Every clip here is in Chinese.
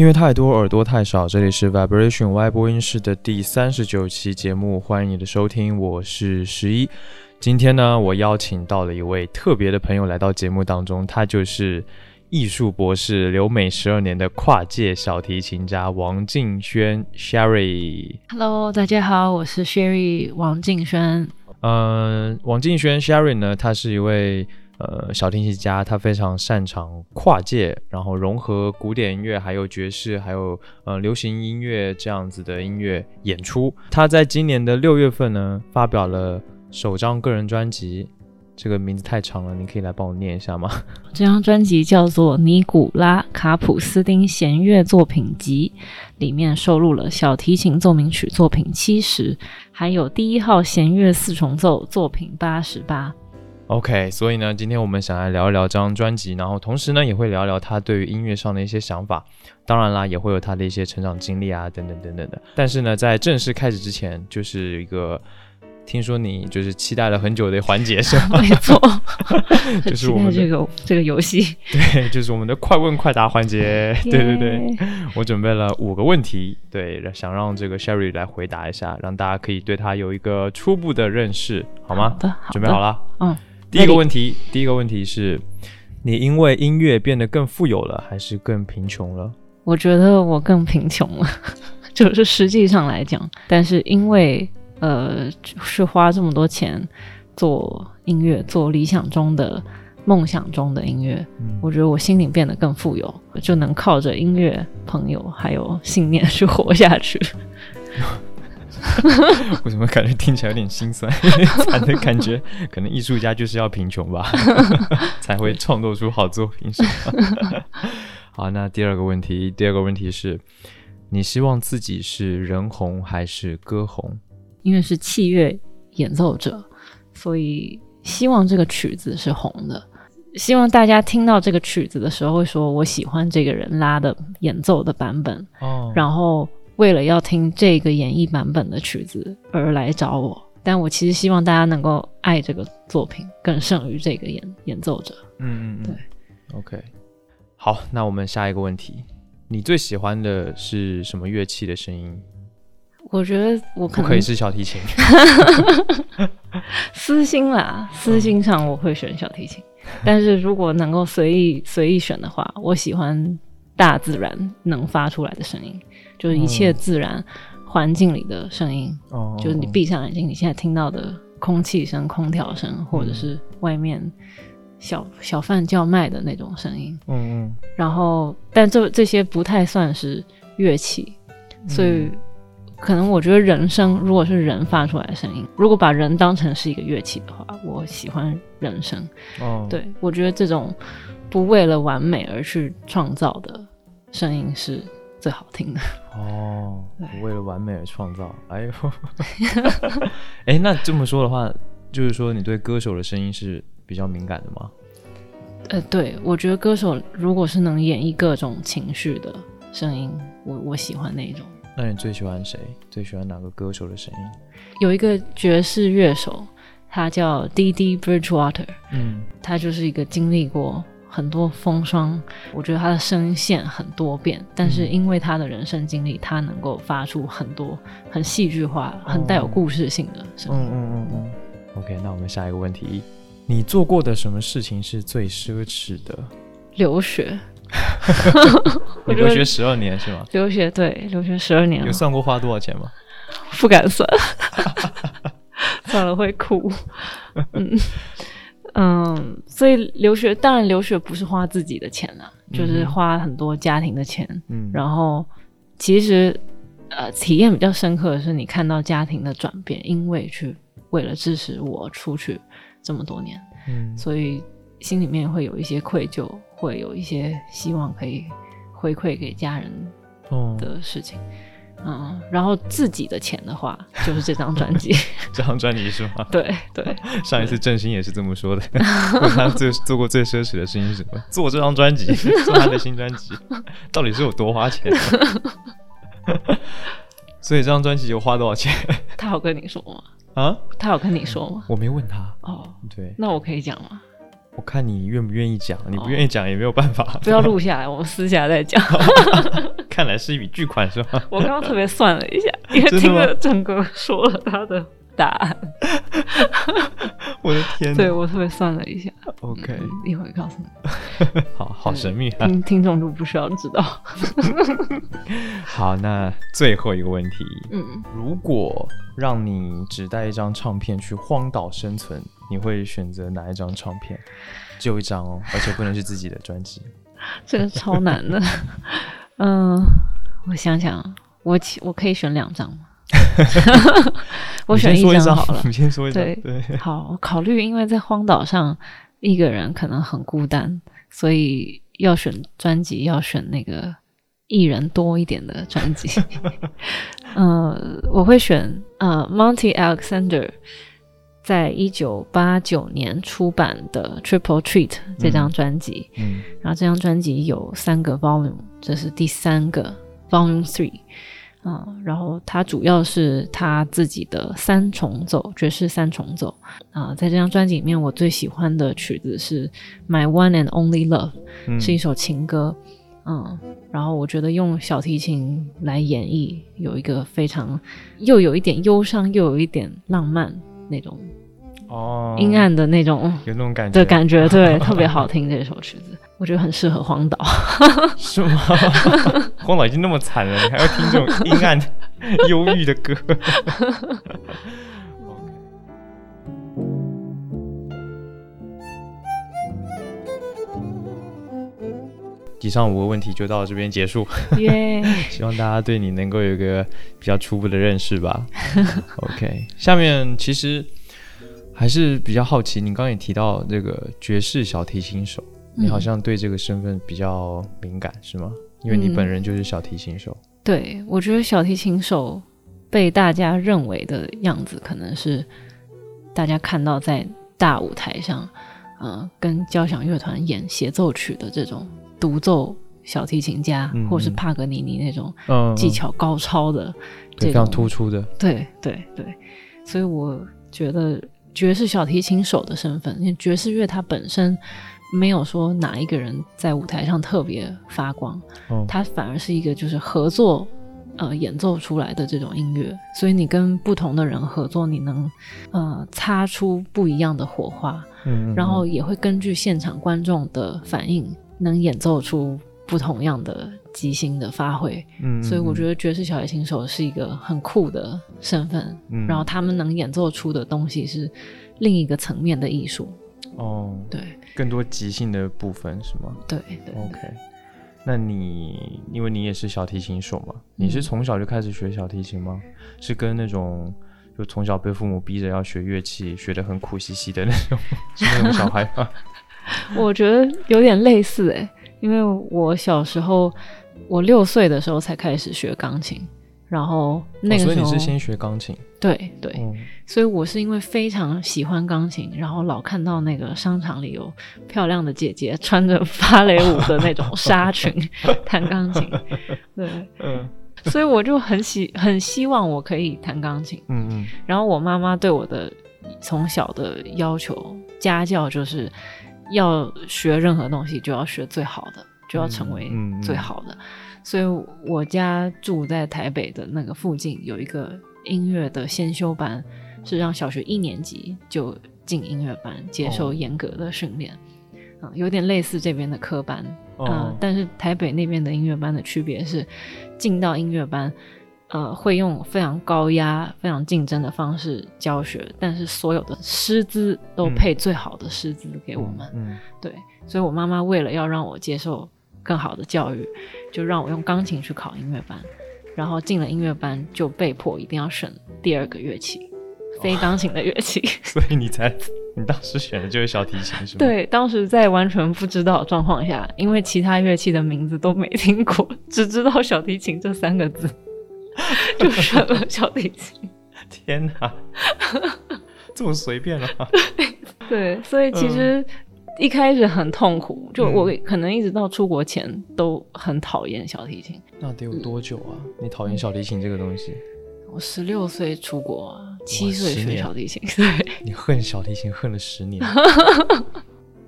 音乐太多，耳朵太少。这里是 Vibration Y 播音室的第三十九期节目，欢迎你的收听，我是十一。今天呢，我邀请到了一位特别的朋友来到节目当中，他就是艺术博士，留美十二年的跨界小提琴家王敬轩 Sherry。Hello，大家好，我是 Sherry 王敬轩。嗯、王敬轩 Sherry 呢，他是一位呃小提琴家，他非常擅长跨界，然后融合古典音乐、还有爵士、还有呃流行音乐这样子的音乐演出。他在今年的六月份呢，发表了首张个人专辑，这个名字太长了，你可以来帮我念一下吗？这张专辑叫做《尼古拉卡普斯丁弦乐作品集》，里面收录了小提琴奏鸣曲作品七十，还有第一号弦乐四重奏作品八十八。OK，所以呢，今天我们想来聊一聊这张专辑，然后同时呢，也会聊聊他对于音乐上的一些想法。当然啦，也会有他的一些成长经历啊，等等等等的。但是呢，在正式开始之前，就是一个听说你就是期待了很久的环节，是吗？没错，就是我们的这个这个游戏。对，就是我们的快问快答环节。对对对，我准备了五个问题，对，想让这个 Sherry 来回答一下，让大家可以对他有一个初步的认识，好吗？好的，好的准备好？了？嗯。第一个问题，第一个问题是，你因为音乐变得更富有了，还是更贫穷了？我觉得我更贫穷了，就是实际上来讲，但是因为呃是花这么多钱做音乐，做理想中的、梦想中的音乐，嗯，我觉得我心里变得更富有，就能靠着音乐、朋友还有信念去活下去。为什么感觉听起来有点心酸 惨的感觉？可能艺术家就是要贫穷吧，才会创作出好作品？好，那第二个问题，第二个问题是，你希望自己是人红还是歌红？因为是器乐演奏者，所以希望这个曲子是红的。希望大家听到这个曲子的时候，会说我喜欢这个人拉的演奏的版本，哦然后为了要听这个演绎版本的曲子而来找我。但我其实希望大家能够爱这个作品，更胜于这个演演奏者。嗯嗯嗯，对，OK，好，那我们下一个问题，你最喜欢的是什么乐器的声音？我觉得我可能不可以是小提琴。私心啦，私心上我会选小提琴，但是如果能够随意随意选的话，我喜欢大自然能发出来的声音，就是一切自然环境里的声音，哦就是你闭上眼睛，你现在听到的空气声、空调声，或者是外面小小贩叫卖的那种声音。嗯嗯。然后，但这这些不太算是乐器，所以可能我觉得人声如果是人发出来的声音，如果把人当成是一个乐器的话，我喜欢人声。哦，对我觉得这种不为了完美而去创造的声音是最好听的。哦对，为了完美而创造，哎呦，哎，那这么说的话，就是说你对歌手的声音是比较敏感的吗？呃，对我觉得歌手如果是能演绎各种情绪的声音，我我喜欢那一种。那你最喜欢谁？最喜欢哪个歌手的声音？有一个爵士乐手，他叫 D D Bridgewater。嗯他就是一个经历过很多风霜，我觉得他的声线很多变，但是因为他的人生经历，他能够发出很多很戏剧化、很带有故事性的声音。嗯嗯嗯嗯。OK，那我们下一个问题，你做过的什么事情是最奢侈的？留学，你留学十二年是吗？留学对，留学十二年有，算过花多少钱吗？不敢算，算了会哭。嗯嗯，所以留学当然留学不是花自己的钱啊，就是花很多家庭的钱。嗯，然后其实呃，体验比较深刻的是你看到家庭的转变，因为去为了支持我出去这么多年，嗯。所以心里面会有一些愧疚，会有一些希望可以回馈给家人哦，的事情。嗯，然后自己的钱的话，就是这张专辑。这张专辑是吗？对对，上一次郑兴也是这么说的，问他最做过最奢侈的事情是什么？做这张专辑，做他的新专辑，到底是有多花钱？所以这张专辑有花多少钱他有跟你说吗？啊？他有跟你说吗？我没问他。哦，对，那我可以讲吗？我看你愿不愿意讲，你不愿意讲也没有办法。不要录下来，我们私下再讲。看来是一笔巨款是吧？我刚刚特别算了一下，因为听了整个说了他的答案。我的天！对我特别算了一下。OK，一会告诉你。好好神秘，听听众都不需要知道。好，那最后一个问题，嗯，如果让你只带一张唱片去荒岛生存，你会选择哪一张唱片？只有一张哦，而且不能是自己的专辑。这个超难的。嗯，我想想，我我可以选两张吗？我选一张好了。你先说一张。对，好，我考虑，因为在荒岛上一个人可能很孤单，所以要选专辑，要选那个艺人多一点的专辑。呃，我会选呃 Monty Alexander 在一九八九年出版的 Triple Treat 这张专辑。嗯，然后这张专辑有三个 volume，这是第三个 volume three。嗯，然后他主要是他自己的三重奏，爵士三重奏。啊，在这张专辑里面，我最喜欢的曲子是《My One and Only Love》，是一首情歌。嗯，然后我觉得用小提琴来演绎，有一个非常又有一点忧伤，又有一点浪漫那种。哦，阴暗的那种，有那种感觉的感觉，对，特别好听这首曲子，我觉得很适合荒岛，是吗？荒岛已经那么惨了，你还要听这种阴暗、忧郁的歌？以上五个问题就到这边结束，耶！希望大家对你能够有一个比较初步的认识吧。OK，下面其实。还是比较好奇，你刚刚也提到这个爵士小提琴手，你好像对这个身份比较敏感，是吗？因为你本人就是小提琴手。对，我觉得小提琴手被大家认为的样子，可能是大家看到在大舞台上，嗯，跟交响乐团演协奏曲的这种独奏小提琴家，或是帕格尼尼那种技巧高超的，非常突出的。对对对，所以我觉得。爵士小提琴手的身份，因为爵士乐它本身没有说哪一个人在舞台上特别发光，它反而是一个就是合作呃演奏出来的这种音乐，所以你跟不同的人合作，你能呃擦出不一样的火花，嗯，然后也会根据现场观众的反应，能演奏出不同样的。即兴的发挥，嗯，所以我觉得爵士小提琴手是一个很酷的身份，嗯，然后他们能演奏出的东西是另一个层面的艺术，哦，对，更多即兴的部分是吗？对对，OK，那你因为你也是小提琴手嘛，你是从小就开始学小提琴吗？是跟那种就从小被父母逼着要学乐器，学的很苦兮兮的那种是那种小孩吗？我觉得有点类似哎，因为我小时候。我六岁的时候才开始学钢琴，然后那个时候，所以你是先学钢琴？对对，所以我是因为非常喜欢钢琴，然后老看到那个商场里有漂亮的姐姐穿着芭蕾舞的那种纱裙 弹钢琴，对，嗯，所以我就很喜很希望我可以弹钢琴，嗯嗯，然后我妈妈对我的从小的要求家教就是要学任何东西就要学最好的。就要成为最好的，所以我家住在台北的那个附近有一个音乐的先修班，是让小学一年级就进音乐班接受严格的训练，嗯，有点类似这边的科班，嗯，但是台北那边的音乐班的区别是，进到音乐班，呃，会用非常高压、非常竞争的方式教学，但是所有的师资都配最好的师资给我们，嗯，对，所以我妈妈为了要让我接受。更好的教育，就让我用钢琴去考音乐班，然后进了音乐班就被迫一定要选第二个乐器，非钢琴的乐器。所以你才，你当时选的就是小提琴，是吗？对，当时在完全不知道状况下，因为其他乐器的名字都没听过，只知道小提琴这三个字，就选了小提琴。天哪，这么随便啊？对，所以其实。一开始很痛苦，就我可能一直到出国前都很讨厌小提琴。那得有多久啊？你讨厌小提琴这个东西？我十六岁出国，七岁学小提琴。对，你恨小提琴恨了十年。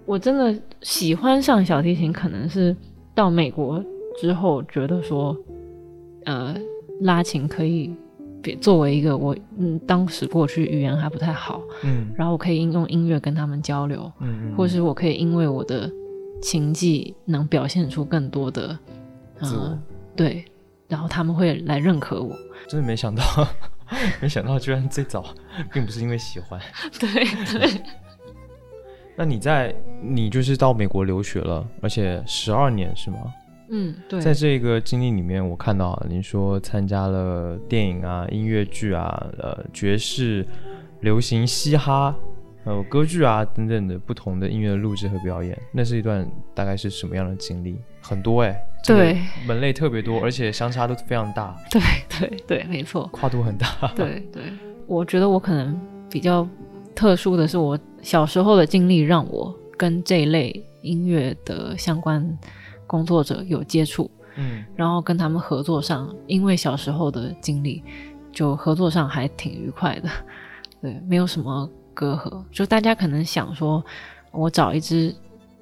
我真的喜欢上小提琴，可能是到美国之后觉得说，呃，拉琴可以别作为一个我嗯当时过去语言还不太好，嗯。然后我可以应用音乐跟他们交流，嗯嗯，或是我可以因为我的琴技能表现出更多的嗯呃对，然后他们会来认可我，真的没想到，没想到居然最早并不是因为喜欢。对 对，那你在你就是到美国留学了，而且十二年是吗？嗯对，在这个经历里面，我看到啊您说参加了电影啊、音乐剧啊、呃爵士、流行、嘻哈，还有歌剧啊等等的不同的音乐录制和表演，那是一段大概是什么样的经历？很多哎、这个对门类特别多，而且相差都非常大，对对对，没错。跨度很大。对 对，我觉得我可能比较特殊的是，我小时候的经历让我跟这一类音乐的相关工作者有接触，嗯。然后跟他们合作上，因为小时候的经历，就合作上还挺愉快的，对，没有什么隔阂。就大家可能想说，我找一支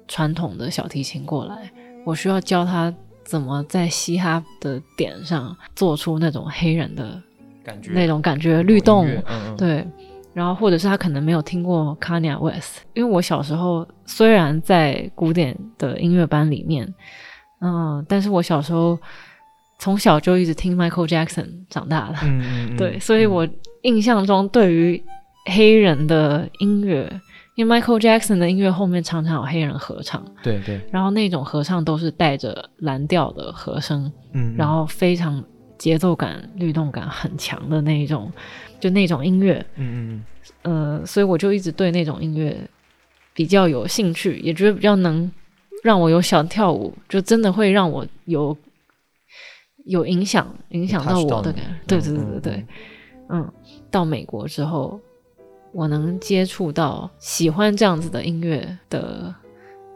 传统的小提琴过来，我需要教他怎么在嘻哈的点上做出那种黑人的感觉。那种感觉律动，嗯嗯，对，然后或者是他可能没有听过 Kanye West，因为我小时候虽然在古典的音乐班里面，嗯，但是我小时候从小就一直听 Michael Jackson 长大的，对，所以我印象中对于黑人的音乐，因为 Michael Jackson 的音乐后面常常有黑人合唱，对对，然后那种合唱都是带着蓝调的和声，嗯，然后非常节奏感、律动感很强的那一种，就那种音乐，嗯嗯呃，所以我就一直对那种音乐比较有兴趣，也觉得比较能让我有想跳舞，就真的会让我有有影响，影响到我的感觉。对嗯对对对对，嗯，到美国之后，我能接触到喜欢这样子的音乐的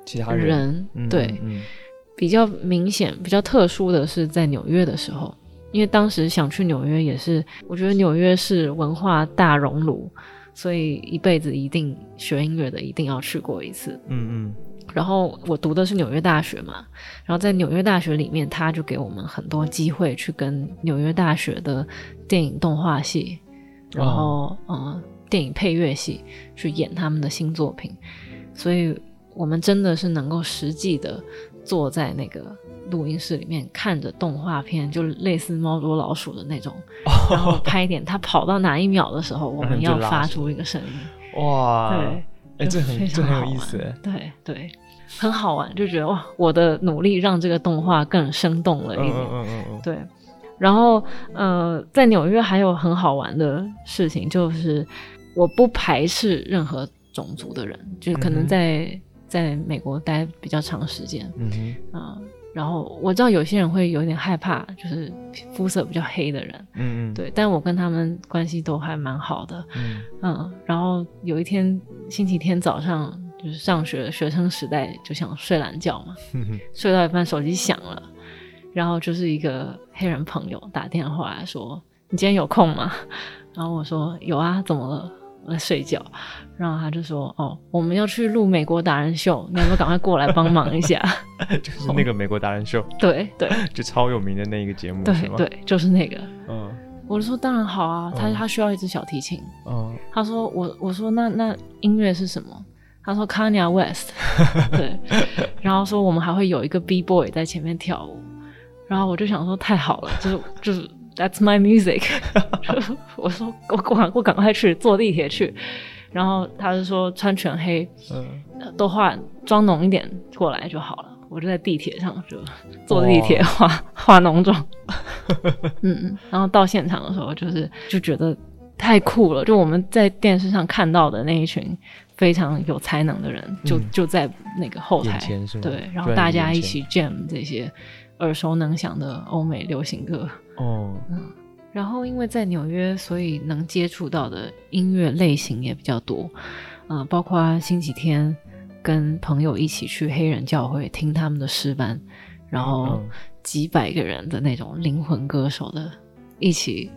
其他人，对，嗯。比较明显、比较特殊的是在纽约的时候，因为当时想去纽约也是，我觉得纽约是文化大熔炉，所以一辈子一定学音乐的一定要去过一次。嗯嗯。然后我读的是纽约大学嘛，然后在纽约大学里面，他就给我们很多机会去跟纽约大学的电影动画系，然后、呃电影配乐系去演他们的新作品，所以我们真的是能够实际的坐在那个录音室里面看着动画片，就类似猫捉老鼠的那种，然后拍点它跑到哪一秒的时候，我们要发出一个声音，嗯，哇，对。哎，这非很这很有意思。哎，对对，很好玩，就觉得哇，我的努力让这个动画更生动了一点。嗯嗯嗯嗯嗯，对，然后呃，在纽约还有很好玩的事情，就是我不排斥任何种族的人，就是可能在、在美国待比较长时间。嗯哼，啊、然后我知道有些人会有点害怕，就是肤色比较黑的人，嗯嗯，对，但我跟他们关系都还蛮好的。嗯嗯，然后有一天星期天早上，就是上学学生时代就想睡懒觉嘛，睡到一半手机响了，然后就是一个黑人朋友打电话来说：“你今天有空吗？”然后我说：“有啊，怎么了？我在睡觉。”然后他就说：“哦，我们要去录美国达人秀，你要不要赶快过来帮忙一下 就是那个美国达人秀，？”对对 就超有名的那一个节目，对对，就是那个。嗯我就说：“当然好啊，他嗯他需要一支小提琴。”嗯，他说我我说那那音乐是什么？他说 Kanye West，对，然后说我们还会有一个 B boy 在前面跳舞，然后我就想说太好了，就是就是 That's my music，我说我我赶我赶快去坐地铁去，然后他就说穿全黑，嗯呃都化妆浓一点过来就好了。我就在地铁上就坐地铁化化浓妆，嗯嗯，然后到现场的时候就是就觉得太酷了，就我们在电视上看到的那一群非常有才能的人，就、嗯就在那个后台？对，然后大家一起 jam 这些耳熟能详的欧美流行歌，哦，嗯然后因为在纽约，所以能接触到的音乐类型也比较多，呃，包括星期天跟朋友一起去黑人教会听他们的诗班，然后嗯几百个人的那种灵魂歌手的，一起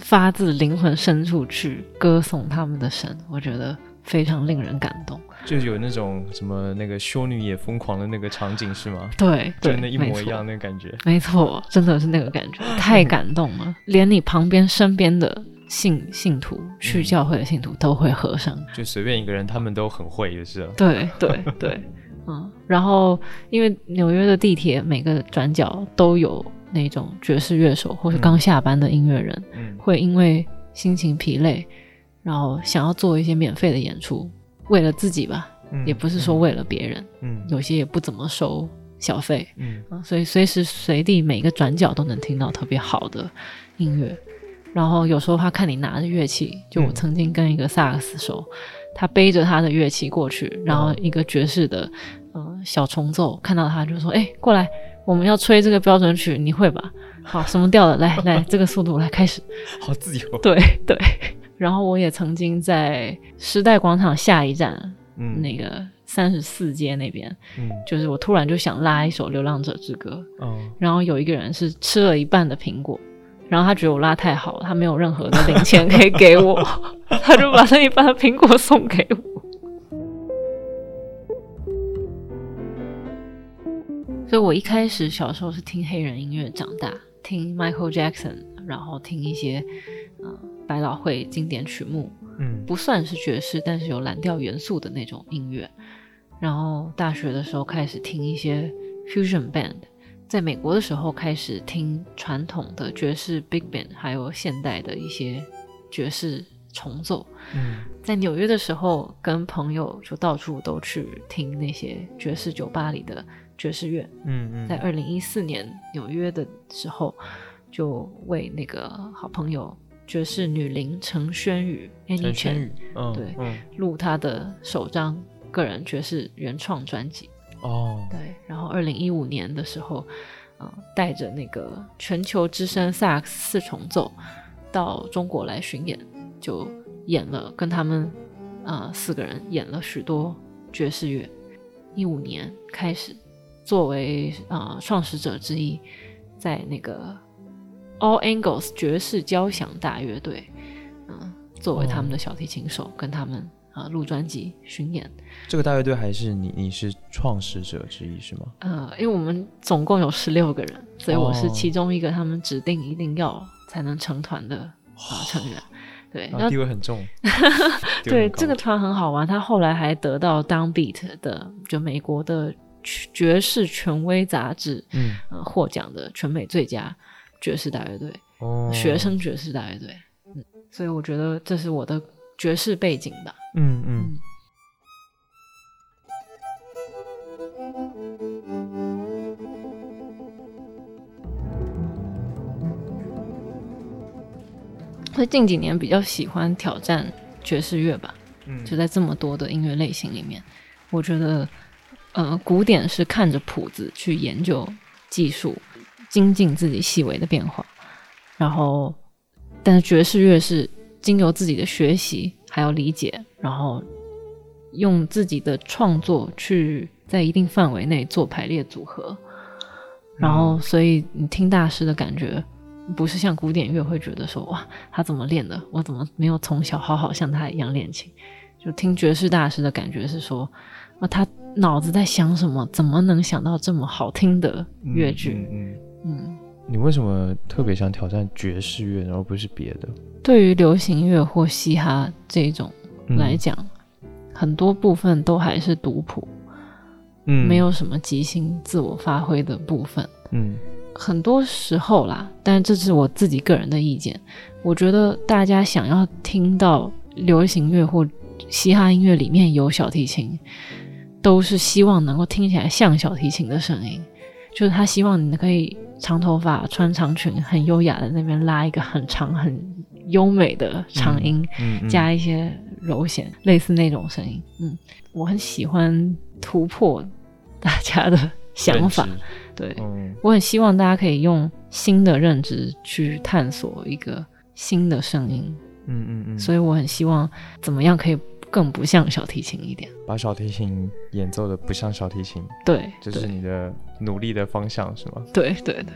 发自灵魂深处去歌颂他们的神，我觉得非常令人感动。就有那种什么那个修女也疯狂的那个场景是吗？对，对，真的，一模一样。那个感觉。没错，真的是那个感觉，太感动了，连你旁边身边的信信徒去嗯教会的信徒都会合上。就随便一个人，他们都很会，就是了。对对对，嗯，然后因为纽约的地铁每个转角都有那种爵士乐手或是刚下班的音乐人，嗯会因为心情疲累，然后想要做一些免费的演出，为了自己吧，嗯也不是说为了别人，嗯有些也不怎么收小费，嗯啊，所以随时随地每个转角都能听到特别好的音乐。然后有时候他看你拿着乐器，就我嗯曾经跟一个萨克斯手，他背着他的乐器过去，然后嗯一个爵士的呃小重奏，看到他就说：“哎，过来，我们要吹这个标准曲，你会吧？好，什么调的？来来，这个速度来开始。”好自由。对对。然后我也曾经在时代广场下一站嗯。那个三十四街那边，嗯。就是我突然就想拉一首《流浪者之歌》，哦然后有一个人是吃了一半的苹果，然后他觉得我拉太好了，他没有任何的零钱可以给我，他就把那一半的苹果送给我。所以我一开始小时候是听黑人音乐长大，听 Michael Jackson，然后听一些呃百老汇经典曲目，嗯不算是爵士，但是有蓝调元素的那种音乐。然后大学的时候开始听一些 fusion band，在美国的时候开始听传统的爵士 big band，还有现代的一些爵士重奏。嗯在纽约的时候，跟朋友就到处都去听那些爵士酒吧里的爵士乐。嗯嗯，在二零一四年纽约的时候，就为那个好朋友爵士女伶陈轩宇陈宇，嗯对嗯录他的首张个人爵士原创专辑。哦对，然后二零一五年的时候，嗯、带着那个全球之声萨克斯四重奏到中国来巡演，就演了跟他们呃四个人演了许多爵士乐。一五年开始，作为呃创始者之一，在那个 All Angles 爵士交响大乐队，嗯、作为他们的小提琴手，跟他们啊、呃录专辑巡演。这个大乐队还是你你是创始者之一是吗？呃，因为我们总共有十六个人，所以我是哦其中一个他们指定一定要才能成团的啊、成员。对，地位很重。对这个团很好玩，他后来还得到 Downbeat 的就美国的爵士权威杂志嗯呃获奖的全美最佳爵士大乐队，哦学生爵士大乐队。嗯，所以我觉得这是我的爵士背景吧。嗯嗯嗯所以近几年比较喜欢挑战爵士乐吧，嗯就在这么多的音乐类型里面，我觉得，呃，古典是看着谱子去研究技术，精进自己细微的变化，然后，但是爵士乐是经由自己的学习还有理解，然后用自己的创作去在一定范围内做排列组合，然后所以你听大师的感觉。不是像古典乐会觉得说哇，他怎么练的？我怎么没有从小好好像他一样练琴？就听爵士大师的感觉是说，啊，他脑子在想什么？怎么能想到这么好听的乐句？嗯嗯嗯嗯，你为什么特别想挑战爵士乐，而不是别的？对于流行乐或嘻哈这种嗯来讲，很多部分都还是读谱，嗯没有什么即兴自我发挥的部分。嗯很多时候啦，但是这是我自己个人的意见。我觉得大家想要听到流行乐或嘻哈音乐里面有小提琴，都是希望能够听起来像小提琴的声音，就是他希望你可以长头发、穿长裙，很优雅的那边拉一个很长、很优美的长音，嗯嗯加一些柔弦，类似那种声音。嗯，我很喜欢突破大家的想法。对。嗯我很希望大家可以用新的认知去探索一个新的声音，嗯嗯嗯，所以我很希望怎么样可以更不像小提琴一点。把小提琴演奏的不像小提琴，对，这是你的努力的方向是吗？对对对。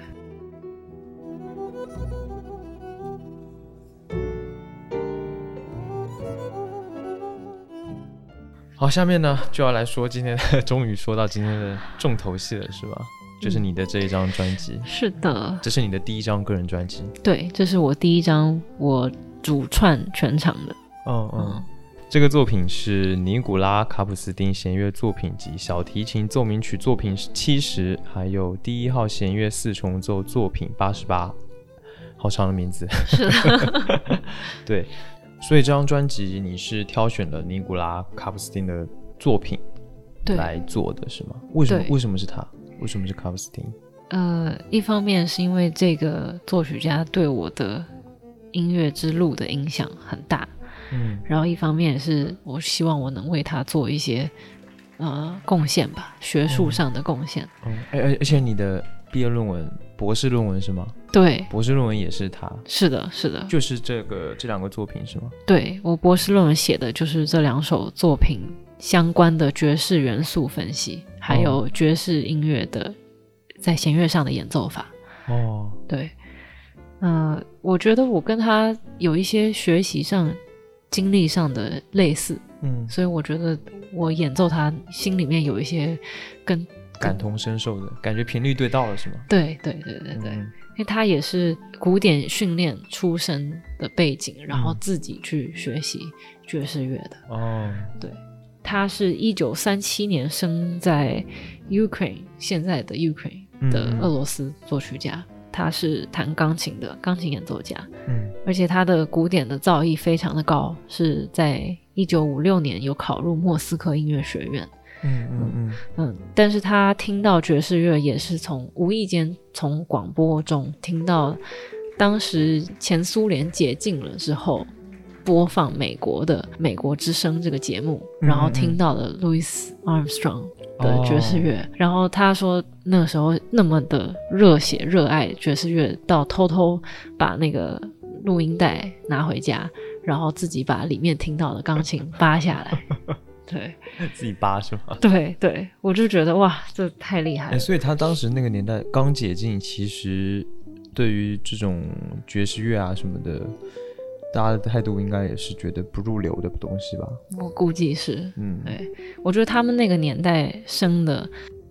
好，下面呢就要来说今天，终于说到今天的重头戏了，是吧？就是你的这一张专辑，是的，这是你的第一张个人专辑。对，这是我第一张我主串全场的。嗯嗯，这个作品是尼古拉卡普斯丁弦乐作品集小提琴奏鸣曲作品七十，还有第一号弦乐四重奏作品八十八，好长的名字。是的，对，所以这张专辑你是挑选了尼古拉卡普斯丁的作品来做的是吗？为什么？为什么是他？为什么是卡普斯丁？呃，一方面是因为这个作曲家对我的音乐之路的影响很大，嗯，然后一方面是我希望我能为他做一些呃贡献吧，学术上的贡献。嗯，而而而且你的毕业论文、博士论文是吗？对，博士论文也是他。是的，是的，就是这个这两个作品是吗？对我博士论文写的就是这两首作品相关的爵士元素分析。还有爵士音乐的在弦乐上的演奏法哦，对，嗯，我觉得我跟他有一些学习上、经历上的类似，嗯，所以我觉得我演奏他心里面有一些跟感同身受的感觉，频率对到了是吗？对对对对对，因为他也是古典训练出身的背景，然后自己去学习爵士乐的。哦，对。他是一九三七年生在 Ukraine，现在的 Ukraine 的俄罗斯作曲家。他是弹钢琴的钢琴演奏家，嗯，而且他的古典的造诣非常的高，是在一九五六年有考入莫斯科音乐学院，嗯嗯嗯嗯。但是他听到爵士乐也是从无意间从广播中听到，当时前苏联解禁了之后。播放美国的《美国之声》这个节目，然后听到了 Louis Armstrong 的爵士乐，然后他说那个时候那么的热血热爱爵士乐，到偷偷把那个录音带拿回家，然后自己把里面听到的钢琴扒下来，对，自己扒是吗？对对，我就觉得哇，这太厉害了。所以他当时那个年代刚解禁，其实对于这种爵士乐啊什么的。大家的态度应该也是觉得不入流的东西吧？我估计是，嗯，对，我觉得他们那个年代生的，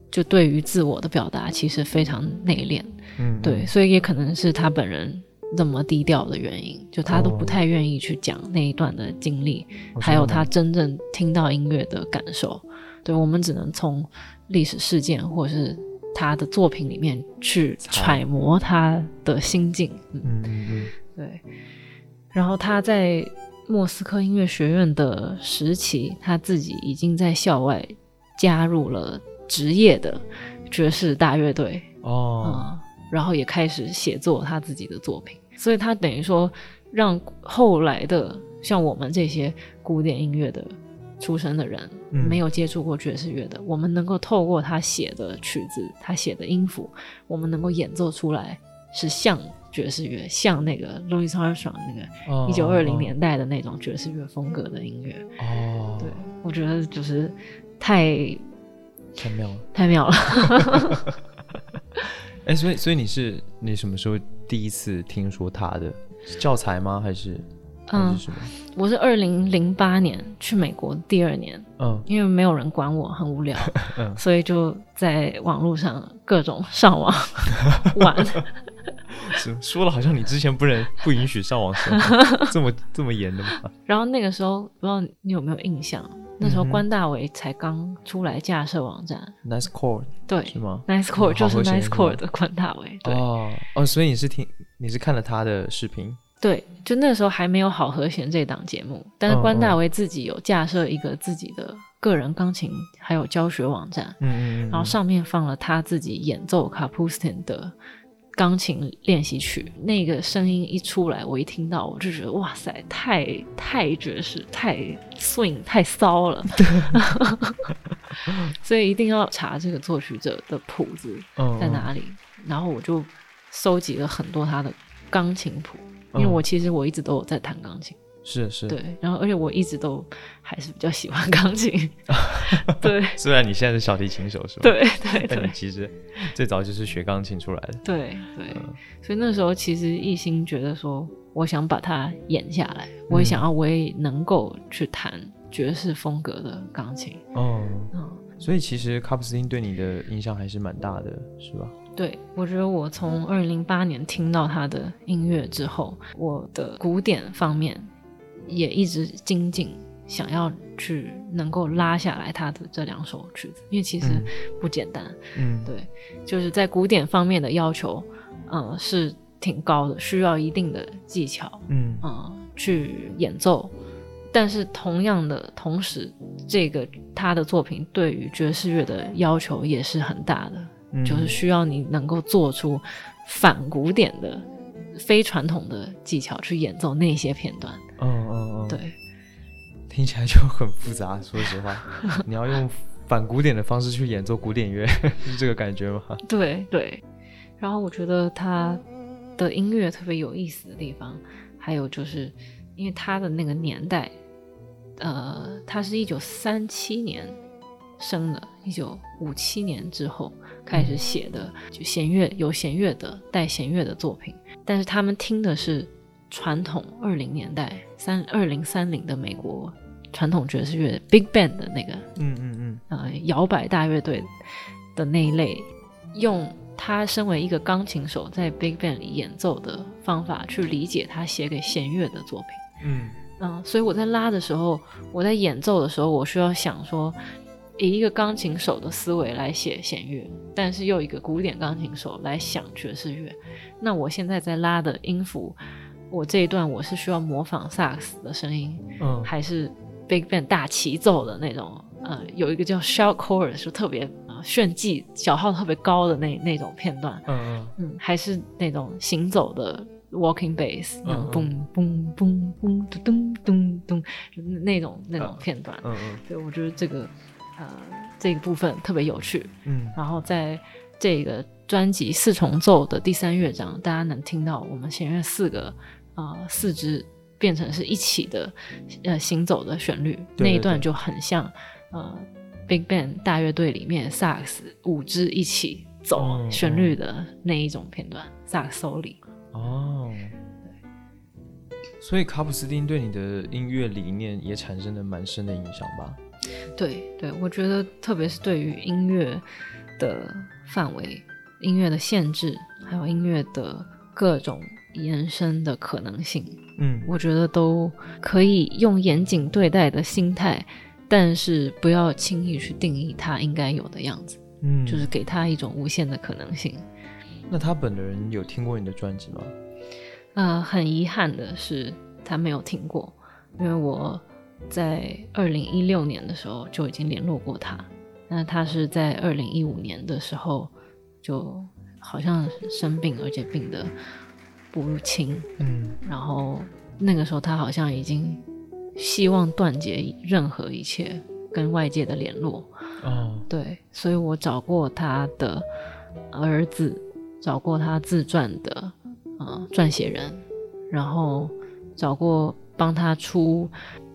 就对于自我的表达其实非常内敛，嗯，对，所以也可能是他本人那么低调的原因，就他都不太愿意去讲那一段的经历，还有他真正听到音乐的感受。对我们只能从历史事件或者是他的作品里面去揣摩他的心境，嗯嗯嗯，对。然后他在莫斯科音乐学院的时期，他自己已经在校外加入了职业的爵士大乐队。哦，嗯，然后也开始写作他自己的作品，所以他等于说让后来的像我们这些古典音乐的出身的人，没有接触过爵士乐的，我们能够透过他写的曲子，他写的音符，我们能够演奏出来是像。爵士乐像那个 Louis Armstrong 那个一九二零年代的那种爵士乐风格的音乐哦，对我觉得就是太太妙了，太妙了。哎，所以所以你是你什么时候第一次听说他的教材吗？还是嗯？我是二零零八年去美国第二年，嗯，因为没有人管我，很无聊，嗯，所以就在网络上各种上网 玩。说了好像你之前不能不允许上网，这么这么严的吗？然后那个时候不知道你有没有印象，那时候关大为才刚出来架设网站，Nice Core，对，是吗？Nice Core 就是 Nice Core 的关大为，对哦哦，所以你是听你是看了他的视频？对，就那时候还没有好和弦这档节目，但是关大为自己有架设一个自己的个人钢琴还有教学网站，嗯嗯，然后上面放了他自己演奏卡普斯汀的。钢琴练习曲那个声音一出来，我一听到我就觉得哇塞，太太爵士，太 swing，太骚了。所以一定要查这个作曲者的谱子在哪里。然后我就收集了很多他的钢琴谱，因为我其实我一直都有在弹钢琴。是是，对，然后而且我一直都还是比较喜欢钢琴，对。虽然你现在是小提琴手，是吧？对对对。其实最早就是学钢琴出来的。对对。所以那时候其实一心觉得说，我想把它演下来，我也想要我也能够去弹爵士风格的钢琴。哦，嗯，所以其实卡普斯汀对你的影响还是蛮大的，是吧？对，我觉得我从二零零八年听到他的音乐之后，我的古典方面也一直精进，想要去能够拉下来他的这两首曲子，因为其实嗯不简单。嗯，对，就是在古典方面的要求，嗯、是挺高的，需要一定的技巧，嗯嗯、去演奏。但是同样的，同时这个他的作品对于爵士乐的要求也是很大的，嗯，就是需要你能够做出反古典的、非传统的技巧去演奏那些片段。嗯嗯嗯，，对，听起来就很复杂。说实话，你要用反古典的方式去演奏古典乐，是这个感觉吗？对对。然后我觉得他的音乐特别有意思的地方，还有就是因为他的那个年代，呃，他是一九三七年生的，一九五七年之后开始写的，就弦乐有弦乐的带弦乐的作品，但是他们听的是传统二零年代三二零三零的美国传统爵士乐 Big Band 的那个嗯嗯嗯呃摇摆大乐队的那一类，用他身为一个钢琴手在 Big Band 里演奏的方法去理解他写给弦乐的作品。嗯嗯、所以我在拉的时候，我在演奏的时候，我需要想说，以一个钢琴手的思维来写弦乐，但是又一个古典钢琴手来想爵士乐。那我现在在拉的音符，我这一段我是需要模仿萨克斯的声音，嗯。还是 Big Band 大齐奏的那种，呃，有一个叫 shout chorus，就特别呃炫技、小号特别高的那那种片段，嗯嗯，还是那种行走的 walking bass，那种嘣嗯。嘣嘣嘣咚咚咚咚那种那种片段，嗯嗯。对我觉得这个呃这个部分特别有趣。嗯。然后在这个专辑四重奏的第三乐章，大家能听到我们弦乐四个呃四支变成是一起的呃行走的旋律，对对那一段就很像呃 Big Band 大乐队里面萨克斯五支一起走嗯旋律的那一种片段，萨克斯 solo。哦，所以卡普斯丁对你的音乐理念也产生了蛮深的影响吧？对对，我觉得特别是对于音乐的范围、音乐的限制，还有音乐的各种延伸的可能性，嗯我觉得都可以用严谨对待的心态，但是不要轻易去定义他应该有的样子，嗯，就是给他一种无限的可能性。那他本人有听过你的专辑吗？呃，很遗憾的是，他没有听过，因为我在二零一六年的时候就已经联络过他。那他是在二零一五年的时候，就好像生病，而且病得不入侵。嗯然后那个时候，他好像已经希望断绝任何一切跟外界的联络。哦对，所以我找过他的儿子，找过他自传的呃撰写人，然后找过帮他出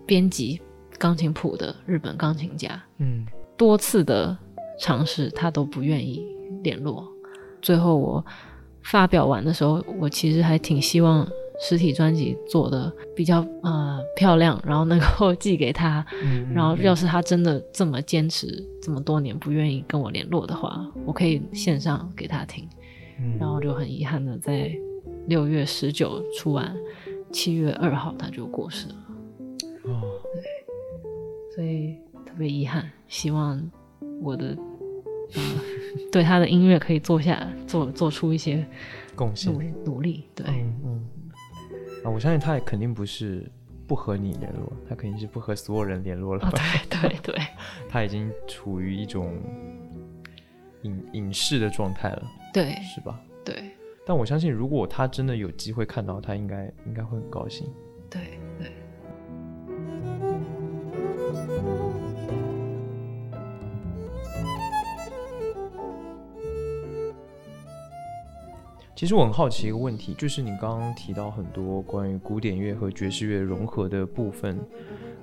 编辑钢琴谱的日本钢琴家，嗯多次的尝试，他都不愿意联络。最后我发表完的时候，我其实还挺希望实体专辑做的比较呃漂亮，然后能够寄给他，嗯，然后要是他真的这么坚持这么多年不愿意跟我联络的话，我可以线上给他听。嗯然后就很遗憾的在六月十九出完，七月二号他就过世了，哦对所以特别遗憾。希望我的呃 对他的音乐可以做下做做出一些贡献努努力。对，嗯嗯啊，我相信他也肯定不是不和你联络，他肯定是不和所有人联络了。哦对 对对 他已经处于一种隐隐士的状态了，对是吧？对但我相信，如果他真的有机会看到他，应该应该会很高兴。对对。其实我很好奇一个问题，就是你刚刚提到很多关于古典乐和爵士乐融合的部分，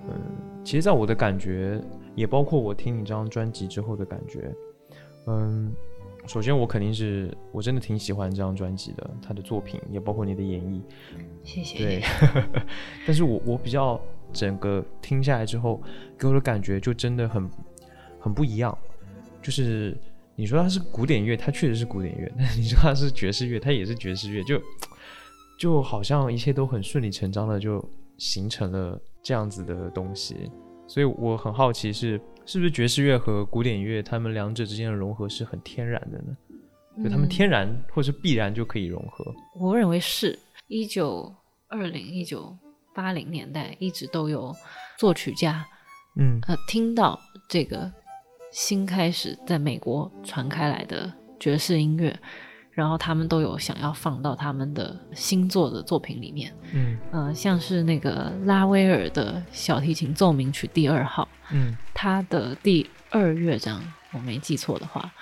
嗯，其实在我的感觉，也包括我听你这张专辑之后的感觉，嗯，首先我肯定是我真的挺喜欢这张专辑的，他的作品也包括你的演绎。谢谢。对，但是我我比较整个听下来之后，给我的感觉就真的很很不一样。就是你说它是古典乐，它确实是古典乐；但你说它是爵士乐，它也是爵士乐。就就好像一切都很顺理成章的就形成了这样子的东西。所以我很好奇，是是不是爵士乐和古典乐它们两者之间的融合是很天然的呢？就他们天然或是必然就可以融合？我认为是。一九二零、一九八零年代一直都有作曲家，嗯呃，听到这个新开始在美国传开来的爵士音乐，然后他们都有想要放到他们的新作的作品里面，嗯呃，像是那个拉威尔的小提琴奏鸣曲第二号，嗯，它的第二乐章，我没记错的话，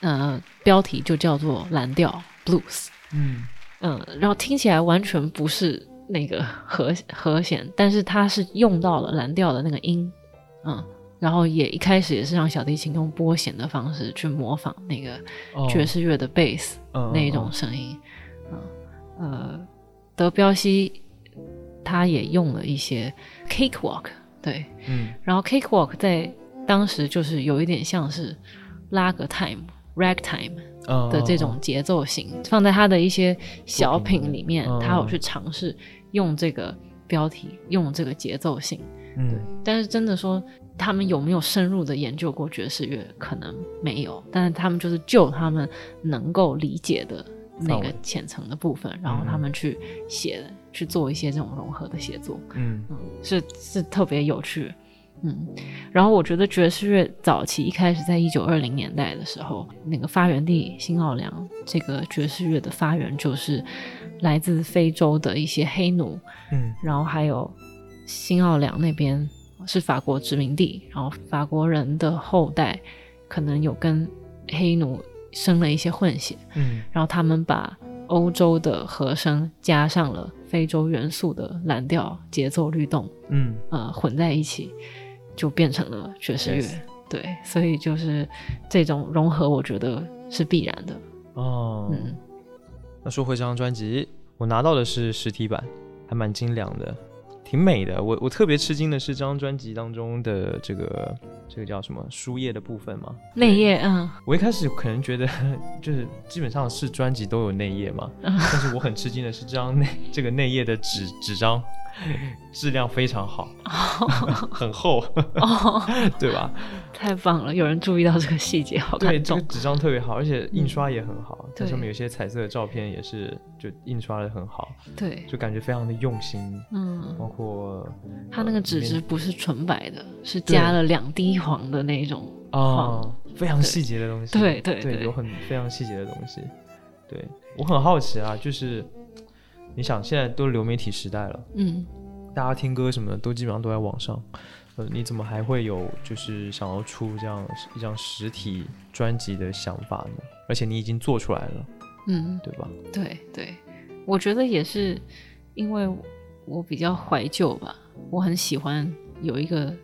呃，标题就叫做蓝调 Blues，嗯。嗯，然后听起来完全不是那个和和弦，但是它是用到了蓝调的那个音，嗯，然后也一开始也是让小提琴用拨弦的方式去模仿那个爵士乐的贝斯那一种声音，嗯，呃，德彪西他也用了一些 cakewalk，对，嗯，然后 cakewalk 在当时就是有一点像是拉格 time ragtime。的这种节奏型，放在他的一些小品里面，他有去尝试用这个标题，用这个节奏性。嗯，但是真的说他们有没有深入的研究过爵士乐，可能没有。但是他们就是就他们能够理解的那个浅层的部分，然后他们去写，去做一些这种融合的写作。嗯嗯，是是特别有趣。嗯，然后我觉得爵士乐早期一开始在一九二零年代的时候，那个发源地新奥良，这个爵士乐的发源就是来自非洲的一些黑奴，嗯，然后还有新奥良那边是法国殖民地，然后法国人的后代可能有跟黑奴生了一些混血，嗯，然后他们把欧洲的和声加上了非洲元素的蓝调节奏律动，嗯，呃，混在一起。就变成了爵士乐，对，所以就是这种融合，我觉得是必然的。哦，嗯，那说回这张专辑，我拿到的是实体版，还蛮精良的，挺美的。我我特别吃惊的是这张专辑当中的这个这个叫什么书页的部分嘛？内页，嗯，我一开始可能觉得就是基本上是专辑都有内页嘛，但是我很吃惊的是这张内这个内页的纸纸张。质量非常好，很厚，对吧？太棒了，有人注意到这个细节，好看。对，这个纸张特别好，而且印刷也很好，它上面有些彩色的照片也是就印刷的很好，对，就感觉非常的用心。嗯，包括它那个纸质不是纯白的，是加了两滴黄的那种哦，非常细节的东西。对对对，有很非常细节的东西。对我很好奇啊，就是。你想，现在都流媒体时代了，嗯，大家听歌什么的都基本上都在网上，呃，你怎么还会有就是想要出这样一张实体专辑的想法呢？而且你已经做出来了，嗯，对吧？对对，我觉得也是，因为我比较怀旧吧，我很喜欢有一个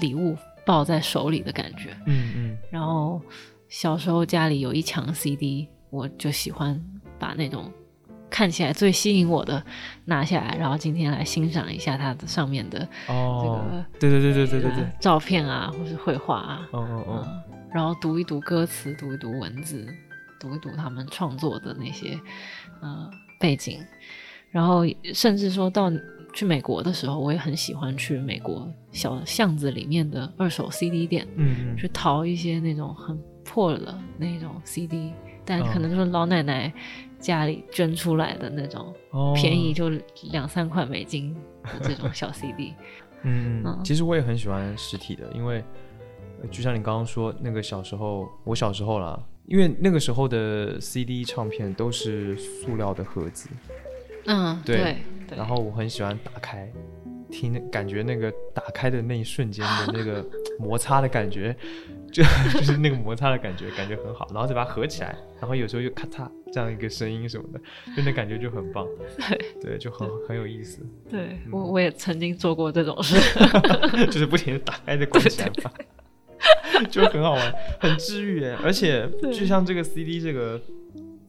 礼物抱在手里的感觉，嗯嗯，然后小时候家里有一墙 CD，我就喜欢把那种。看起来最吸引我的拿下来，然后今天来欣赏一下它的上面的哦，这个对对对对对对。对照片啊，或是绘画啊，嗯嗯嗯，然后读一读歌词，读一读文字，读一读他们创作的那些呃背景，然后甚至说到去美国的时候，我也很喜欢去美国小巷子里面的二手 CD 店，嗯嗯，去淘一些那种很破的那种 CD，但可能就是老奶奶。家里捐出来的那种，便宜就两三块美金的这种小 CD。嗯嗯，其实我也很喜欢实体的，因为就像你刚刚说，那个小时候，我小时候啦，因为那个时候的 CD 唱片都是塑料的盒子。嗯，对。然后我很喜欢打开。听，感觉那个打开的那一瞬间的那个 摩擦的感觉，就就是那个摩擦的感觉，感觉很好。然后再把它合起来，然后有时候又咔嚓这样一个声音什么的，就那感觉就很棒。对对，就很很有意思。对我我也曾经做过这种事，就是不停的打开再关起来。就很好玩，很治愈哎！而且就像这个 CD 这个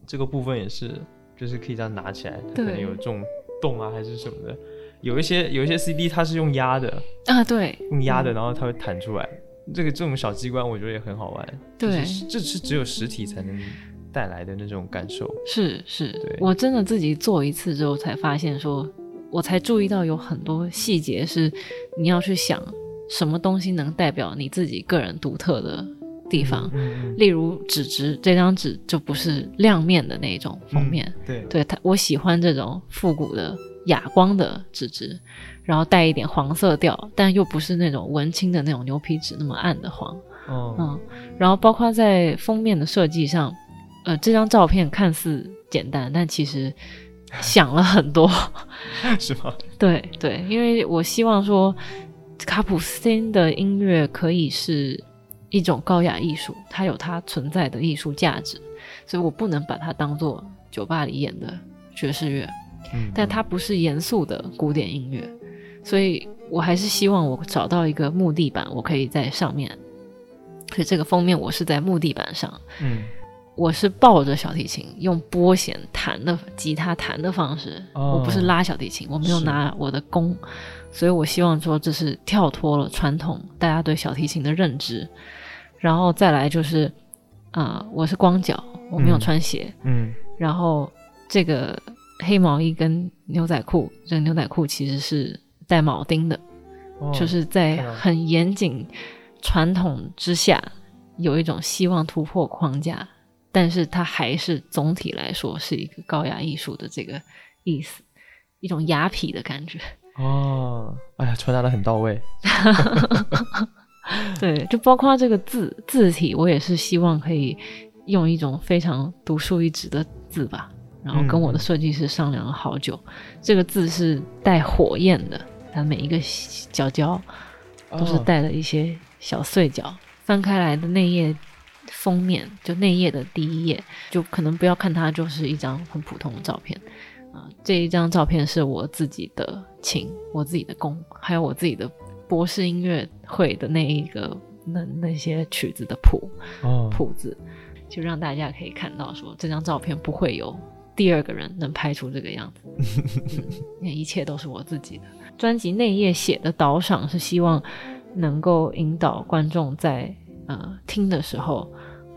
这个部分也是，就是可以这样拿起来，可能有这种洞啊还是什么的。有一些有一些 CD 它是用压的啊，对，用压的，然后它会弹出来。这个这种小机关我觉得也很好玩。对，这是只有实体才能带来的那种感受。是是，我真的自己做一次之后才发现，说我才注意到有很多细节是你要去想什么东西能代表你自己个人独特的地方。例如纸质，这张纸就不是亮面的那种封面。对，对它我喜欢这种复古的。哑光的纸质，然后带一点黄色调，但又不是那种文青的那种牛皮纸那么暗的黄。嗯，然后包括在封面的设计上，呃，这张照片看似简单，但其实想了很多，是吗？对对，因为我希望说卡普森的音乐可以是一种高雅艺术，它有它存在的艺术价值，所以我不能把它当做酒吧里演的爵士乐。但它不是严肃的古典音乐，所以我还是希望我找到一个木地板，我可以在上面。所以这个封面我是在木地板上，嗯，我是抱着小提琴，用拨弦弹的吉他弹的方式，我不是拉小提琴，我没有拿我的弓，所以我希望说这是跳脱了传统大家对小提琴的认知，然后再来就是啊，我是光脚，我没有穿鞋，嗯，然后这个。黑毛衣跟牛仔裤，这个牛仔裤其实是带铆钉的，就是在很严谨传统之下，有一种希望突破框架，但是它还是总体来说是一个高雅艺术的这个意思，一种雅痞的感觉。哦，哎呀，传达的很到位。对，就包括这个字字体，我也是希望可以用一种非常独树一帜的字吧。然后跟我的设计师商量了好久，这个字是带火焰的，它每一个角角都是带了一些小碎角。翻开来的那页封面，就那页的第一页，就可能不要看它就是一张很普通的照片啊。这一张照片是我自己的琴，我自己的弓，还有我自己的博士音乐会的那一个那那些曲子的谱谱子，就让大家可以看到说这张照片不会有。第二个人能拍出这个样子，那一切都是我自己的。专辑内页写的导赏是希望能够引导观众在呃听的时候，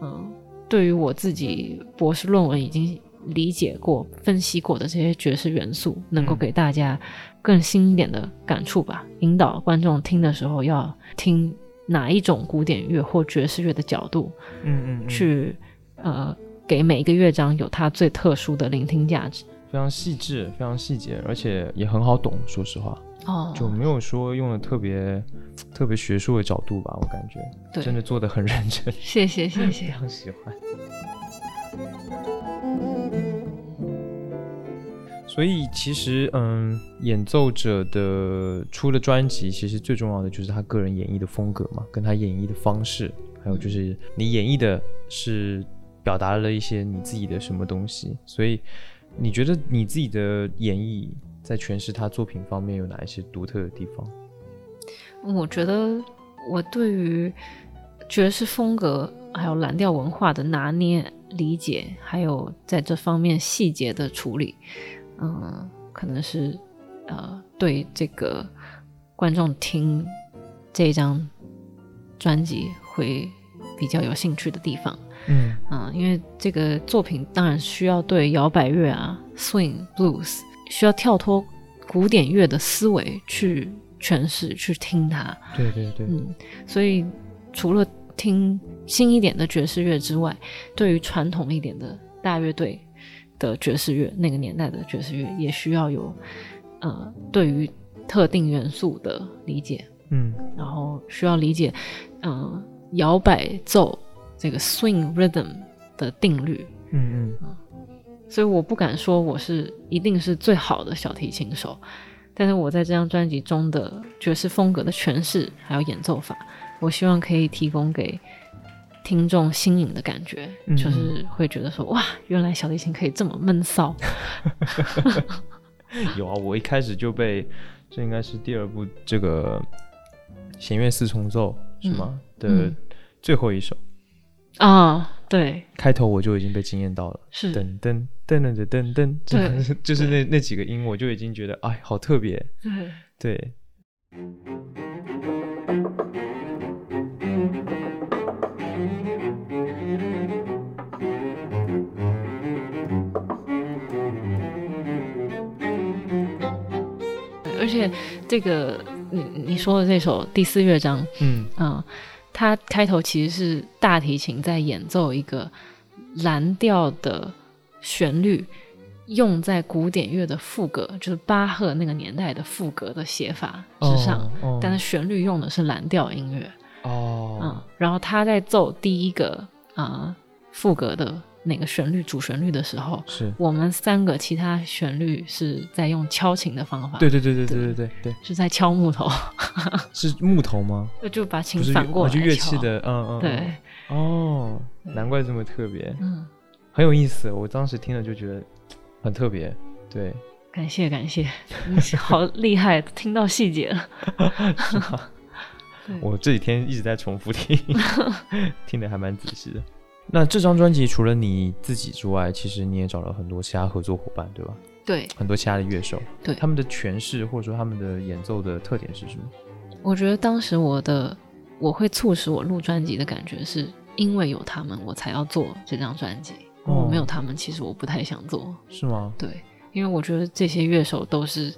嗯，对于我自己博士论文已经理解过、分析过的这些爵士元素，能够给大家更新一点的感触吧。引导观众听的时候要听哪一种古典乐或爵士乐的角度，嗯嗯，去呃。给每一个乐章有它最特殊的聆听价值，非常细致，非常细节，而且也很好懂。说实话，哦，就没有说用的特别特别学术的角度吧，我感觉，对，真的做的很认真。谢谢谢谢，非常喜欢。所以其实，嗯，演奏者的出的专辑，其实最重要的就是他个人演绎的风格嘛，跟他演绎的方式，还有就是你演绎的是。表达了一些你自己的什么东西，所以你觉得你自己的演绎在诠释他作品方面有哪一些独特的地方？我觉得我对于爵士风格还有蓝调文化的拿捏、理解，还有在这方面细节的处理，嗯，可能是呃对这个观众听这张专辑会比较有兴趣的地方。嗯啊，因为这个作品当然需要对摇摆乐啊、swing、blues 需要跳脱古典乐的思维去诠释、去听它。对对对，嗯，所以除了听新一点的爵士乐之外，对于传统一点的大乐队的爵士乐，那个年代的爵士乐也需要有呃对于特定元素的理解。嗯，然后需要理解嗯摇摆奏。这个 swing rhythm 的定律，嗯嗯，所以我不敢说我是一定是最好的小提琴手，但是我在这张专辑中的爵士风格的诠释还有演奏法，我希望可以提供给听众新颖的感觉，就是会觉得说哇，原来小提琴可以这么闷骚。有啊，我一开始就被这应该是第二部这个弦乐四重奏是吗的。最后一首啊，对，开头我就已经被惊艳到了，是噔噔噔噔噔噔，对 就是那那几个音，我就已经觉得哎，好特别，对，对。而且这个你你说的这首第四乐章，嗯。啊、它开头其实是大提琴在演奏一个蓝调的旋律，用在古典乐的副歌，就是巴赫那个年代的副歌的写法之上，哦但是旋律用的是蓝调音乐，哦，嗯，然后他在奏第一个啊、副歌的那个旋律主旋律的时候，是，我们三个其他旋律是在用敲琴的方法，对对对对对对对对，是在敲木头，是木头吗？就就把琴反过来哦就乐器敲，的，嗯嗯，对，嗯，哦，难怪这么特别，嗯，很有意思。我当时听了就觉得很特别，对，感谢感谢，你好厉害，听到细节了，对我这几天一直在重复听，听的还蛮仔细的。那这张专辑除了你自己之外，其实你也找了很多其他合作伙伴，对吧？对，很多其他的乐手，对他们的诠释或者说他们的演奏的特点是什么？我觉得当时我的我会促使我录专辑的感觉，是因为有他们，我才要做这张专辑。如果哦没有他们，其实我不太想做。是吗？对，因为我觉得这些乐手都是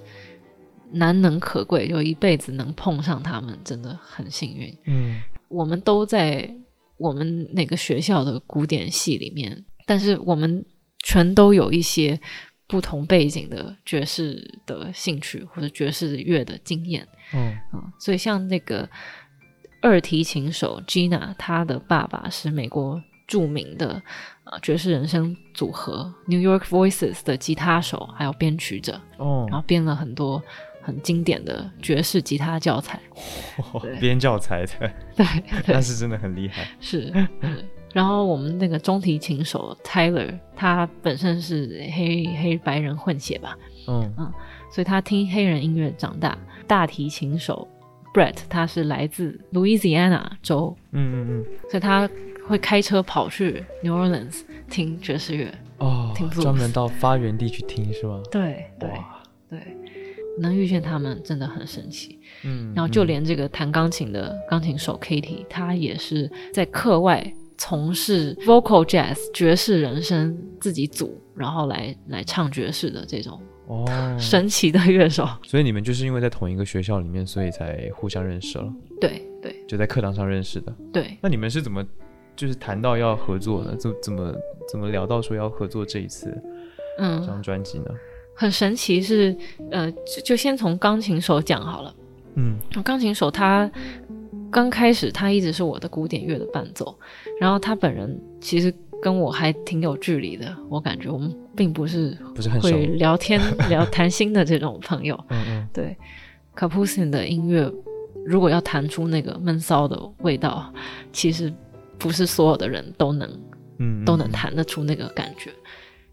难能可贵，就一辈子能碰上他们，真的很幸运。嗯我们都在我们那个学校的古典系里面，但是我们全都有一些不同背景的爵士的兴趣或者爵士乐的经验。嗯嗯，所以像那个二提琴手 Gina，她的爸爸是美国著名的呃爵士人声组合 New York Voices 的吉他手，还有编曲者，哦然后编了很多很经典的爵士吉他教材。对编教材的，对，对那是真的很厉害。是。是然后我们那个中提琴手 Tyler，他本身是黑黑白人混血吧，嗯嗯所以他听黑人音乐长大。大提琴手 Brett，他是来自 Louisiana 州，嗯嗯嗯，所以他会开车跑去 New Orleans 听爵士乐。哦听专门到发源地去听是吗？对对哇，对，能遇见他们真的很神奇。嗯，然后就嗯连这个弹钢琴的钢琴手 Katie，他也是在课外从事 vocal jazz 爵士人声自己组，然后来来唱爵士的这种哦，神奇的乐手。所以你们就是因为在同一个学校里面，所以才互相认识了，对对就在课堂上认识的。对，那你们是怎么就是谈到要合作呢？怎怎么怎么聊到说要合作这一次这嗯，张专辑呢？很神奇是，呃，就就先从钢琴手讲好了。嗯钢琴手他刚开始他一直是我的古典乐的伴奏，然后他本人其实跟我还挺有距离的，我感觉我们并不是不是很会聊天聊谈心的这种朋友。嗯嗯对 c i n 的音乐，如果要弹出那个闷骚的味道，其实不是所有的人都能嗯，都能嗯。弹得出那个感觉。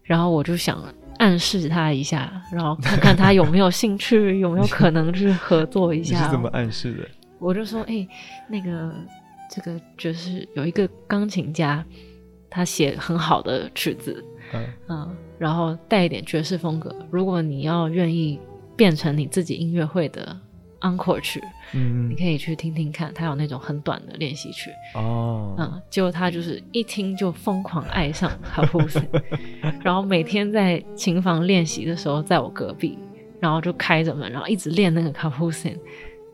然后我就想暗示他一下，然后看看他有没有兴趣，有没有可能去合作一你下。是怎么暗示的？我就说，哎、那个这个就是有一个钢琴家，他写很好的曲子，嗯嗯，然后带一点爵士风格。如果你要愿意变成你自己音乐会的 encore 曲，嗯。嗯你可以去听听看，他有那种很短的练习曲，哦，嗯，结果他就是一听就疯狂爱上卡布森，然后每天在琴房练习的时候，在我隔壁，然后就开着门，然后一直练那个卡布森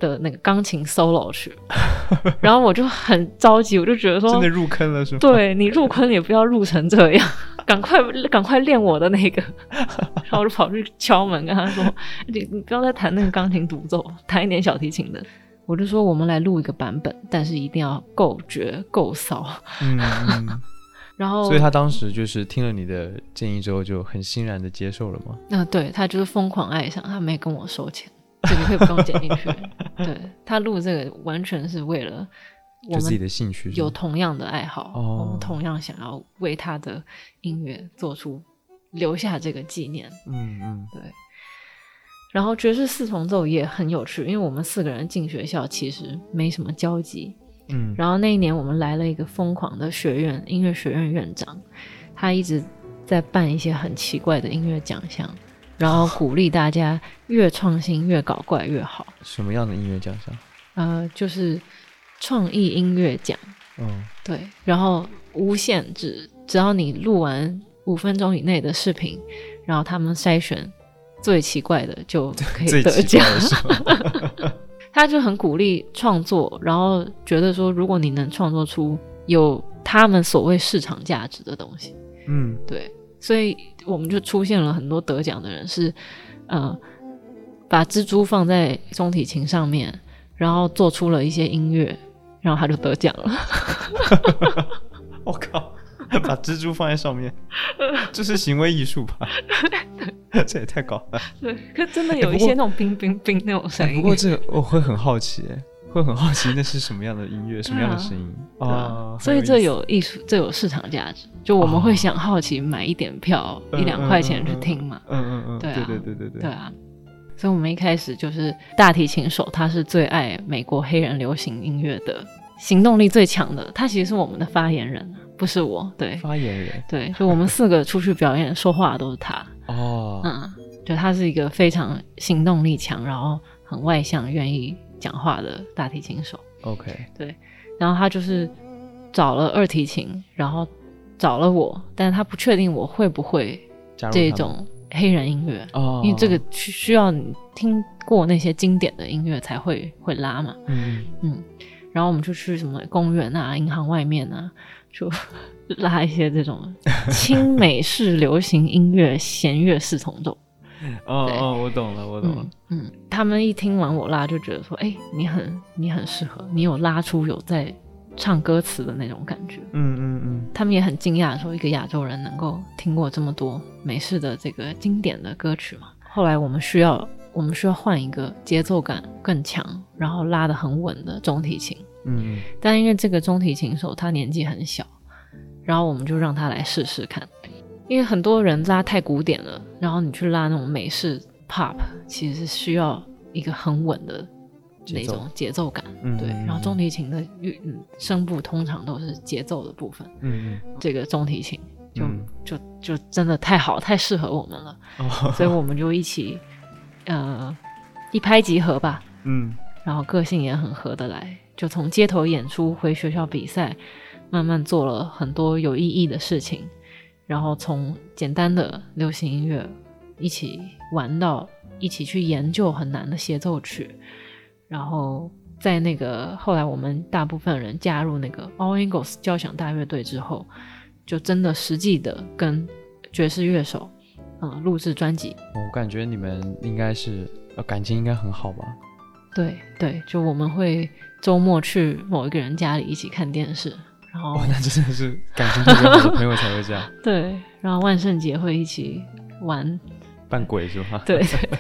的那个钢琴 solo 去，然后我就很着急，我就觉得说真的，入坑了是吗？对你入坑也不要入成这样，赶快赶快练我的那个，然后我就跑去敲门跟他说，你你不要再弹那个钢琴独奏，弹一点小提琴的。我就说我们来录一个版本，但是一定要够绝够骚。嗯嗯。然后，所以他当时就是听了你的建议之后，就很欣然的接受了吗？那、对他就是疯狂爱上，他没跟我收钱，这个可以不用剪进去。对他录这个完全是为了我们自己们的兴趣有同样的爱好，哦我们同样想要为他的音乐做出留下这个纪念。嗯嗯对，然后爵士四重奏也很有趣，因为我们四个人进学校其实没什么交集，嗯，然后那一年我们来了一个疯狂的学院音乐学院院长，他一直在办一些很奇怪的音乐奖项，然后鼓励大家越创新越搞怪越好。什么样的音乐奖项？呃，就是创意音乐奖，嗯，对，然后无限制，只要你录完五分钟以内的视频，然后他们筛选最奇怪的就可以得奖。他就很鼓励创作，然后觉得说，如果你能创作出有他们所谓市场价值的东西，嗯，对，所以我们就出现了很多得奖的人是，呃，把蜘蛛放在中提琴上面，然后做出了一些音乐，然后他就得奖了。我靠，把蜘蛛放在上面，这是行为艺术吧？这也太搞了。对，可真的有一些那种冰冰冰那种声哎，音。不过这个我会很好奇，哎，会很好奇那是什么样的音乐，什么样的声音啊啊？所以这有艺术，这有市场价值。就我们会想好奇买一点票，嗯一两块钱去听嘛。嗯嗯嗯，对啊对对对对对啊，所以我们一开始就是大提琴手，他是最爱美国黑人流行音乐的，行动力最强的。他其实是我们的发言人，不是我。对发言人对，就我们四个出去表演说话都是他。哦，嗯，就他是一个非常行动力强，然后很外向、愿意讲话的大提琴手。OK，对然后他就是找了二提琴，然后找了我，但是他不确定我会不会这种黑人音乐。哦，因为这个需需要你听过那些经典的音乐才会会拉嘛，嗯嗯，然后我们就去什么公园啊、银行外面啊，就 拉一些这种轻美式流行音乐弦乐四重奏，对 哦哦，我懂了，我懂了嗯，嗯，他们一听完我拉就觉得说，哎、你很你很适合，你有拉出有在唱歌词的那种感觉，嗯嗯嗯他们也很惊讶，说一个亚洲人能够听过这么多美式的这个经典的歌曲嘛。后来我们需要，我们需要换一个节奏感更强，然后拉得很稳的中提琴。嗯嗯但因为这个中提琴手他年纪很小，然后我们就让他来试试看。因为很多人拉太古典了，然后你去拉那种美式 pop，其实是需要一个很稳的那种节奏感。嗯对，然后中提琴的乐嗯声部通常都是节奏的部分。嗯这个中提琴，就、嗯。就就真的太好，太适合我们了，所以我们就一起，呃，一拍即合吧，嗯。然后个性也很合得来，就从街头演出回学校比赛，慢慢做了很多有意义的事情，然后从简单的流行音乐一起玩到一起去研究很难的协奏曲，然后在那个后来我们大部分人加入那个 All Angles 交响大乐队之后，就真的实际的跟爵士乐手，嗯，录制专辑。我感觉你们应该是呃感情应该很好吧？对对，就我们会周末去某一个人家里一起看电视，然后哦，那真的是感情特别好的朋友才会这样 对，然后万圣节会一起玩，扮鬼是吧？对 对。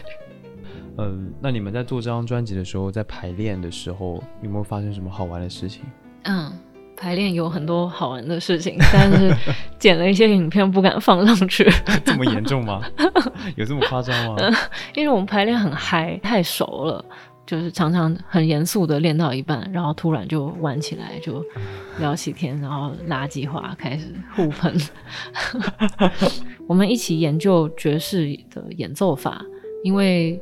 嗯，那你们在做这张专辑的时候，在排练的时候，有没有发生什么好玩的事情？嗯，排练有很多好玩的事情，但是剪了一些影片不敢放上去，这么严重吗？有这么夸张吗？因为我们排练很嗨，太熟了。就是常常很严肃的练到一半，然后突然就玩起来，就聊起天，然后垃圾话开始互喷。我们一起研究爵士的演奏法，因为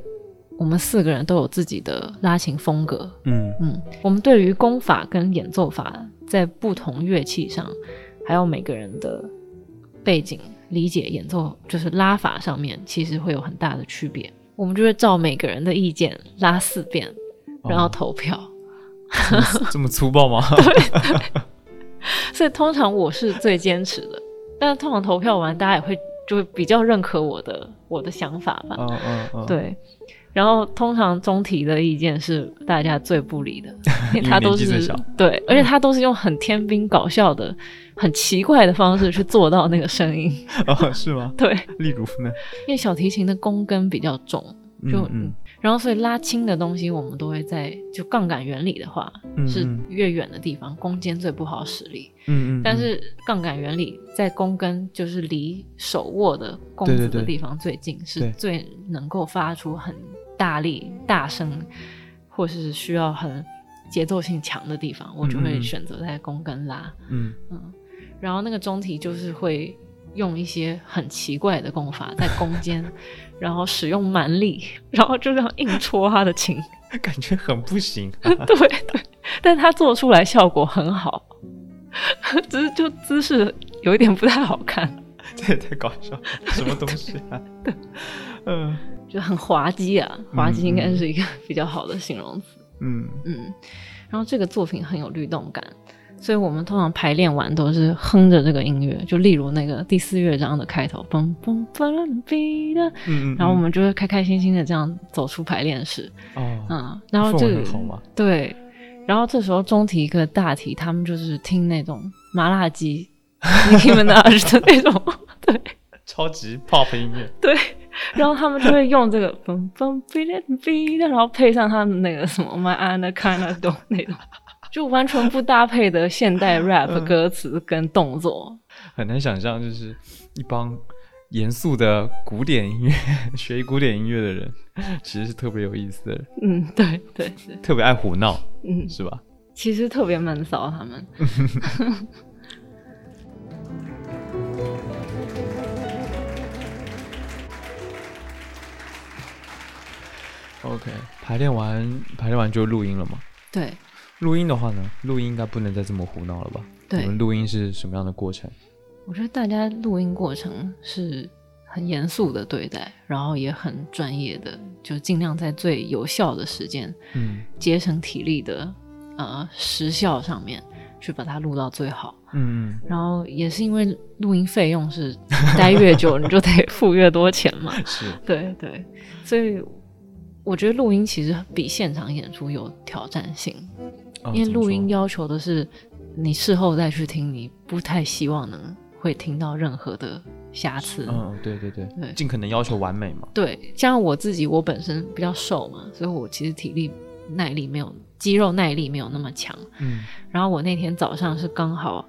我们四个人都有自己的拉琴风格。嗯嗯，我们对于功法跟演奏法在不同乐器上，还有每个人的背景理解演奏，就是拉法上面，其实会有很大的区别。我们就会照每个人的意见拉四遍，然后哦投票。这么这么粗暴吗？对所以通常我是最坚持的，但是通常投票完，大家也会就会比较认可我的我的想法吧。嗯嗯嗯，，对，然后通常中提的意见是大家最不理的，因为他都是对，而且他都是用很天兵搞笑的、很奇怪的方式去做到那个声音。哦，是吗？对，例如呢？因为小提琴的弓根比较重，就嗯嗯然后所以拉轻的东西，我们都会在就杠杆原理的话，是嗯。嗯越远的地方弓尖最不好使力。嗯嗯，但是杠杆原理在弓根就是离手握的弓子的地方最近，是对。最能够发出很大力、大声，或是需要很节奏性强的地方，我就嗯嗯嗯。会选择在弓跟拉。嗯，然后那个中体就是会用一些很奇怪的功法在攻坚，然后使用蛮力，然后就这样硬戳他的琴。感觉很不行、啊。对对，但他做出来效果很好，只是就姿势有一点不太好看，这也太搞笑了，什么东西啊？嗯。就很滑稽啊，滑稽嗯。应该是一个比较好的形容词。嗯。嗯，然后这个作品很有律动感，所以我们通常排练完都是哼着这个音乐，就例如那个第四乐章的开头，嘣嘣嘣哔的，嗯嗯，然后我们就会开开心心的这样走出排练室，哦，嗯，然后氛这个。对，然后这时候中提跟大提他们就是听那种麻辣鸡。你们那的那种，对超级 pop 音乐，对，然后他们就会用这个嘣嘣哔哩哔的，然后配上他们那个什么 My Kind of 那种，就完全不搭配的现代 rap 嗯歌词跟动作。很难想象，就是一帮严肃的古典音乐 学古典音乐的人，其实是特别有意思的人，嗯，对对对，特别爱胡闹，嗯，是吧？其实特别闷骚他们。OK，排练完排练完就录音了嘛？对录音的话呢，录音应该不能再这么胡闹了吧？对。你们录音是什么样的过程？我觉得大家录音过程是很严肃的对待，然后也很专业的，就尽量在最有效的时间，嗯。节省体力的呃时效上面去把它录到最好。嗯然后也是因为录音费用是待越久你就得付越多钱嘛，嗯，是，对对，所以我觉得录音其实比现场演出有挑战性，哦因为录音要求的是你事后再去听，你不太希望能会听到任何的瑕疵。嗯，对对对，对尽可能要求完美嘛。对，像我自己，我本身比较瘦嘛，所以我其实体力耐力没有肌肉耐力没有那么强。嗯然后我那天早上是刚好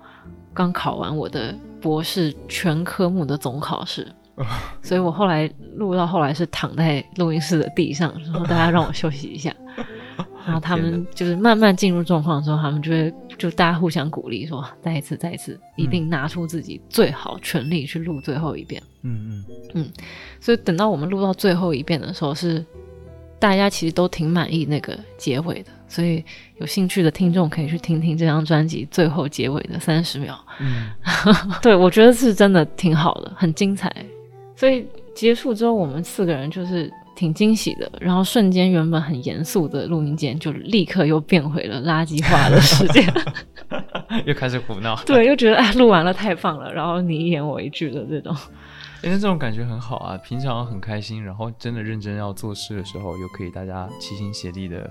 刚考完我的博士全科目的总考试，所以我后来录到后来是躺在录音室的地上，然后大家让我休息一下。然后他们就是慢慢进入状况的时候，他们就会就大家互相鼓励说，再一次，再一次，一定拿出自己最好全力去录最后一遍。嗯嗯嗯所以等到我们录到最后一遍的时候，是大家其实都挺满意那个结尾的。所以有兴趣的听众可以去听听这张专辑最后结尾的三十秒。嗯 对我觉得是真的挺好的，很精彩。所以结束之后，我们四个人就是挺惊喜的，然后瞬间原本很严肃的录音间就立刻又变回了垃圾化的世界。嗯，又开始胡闹。对，又觉得哎，录完了太棒了，然后你一言我一句的这种。因为这种感觉很好啊，平常很开心，然后真的认真要做事的时候，又可以大家齐心协力的、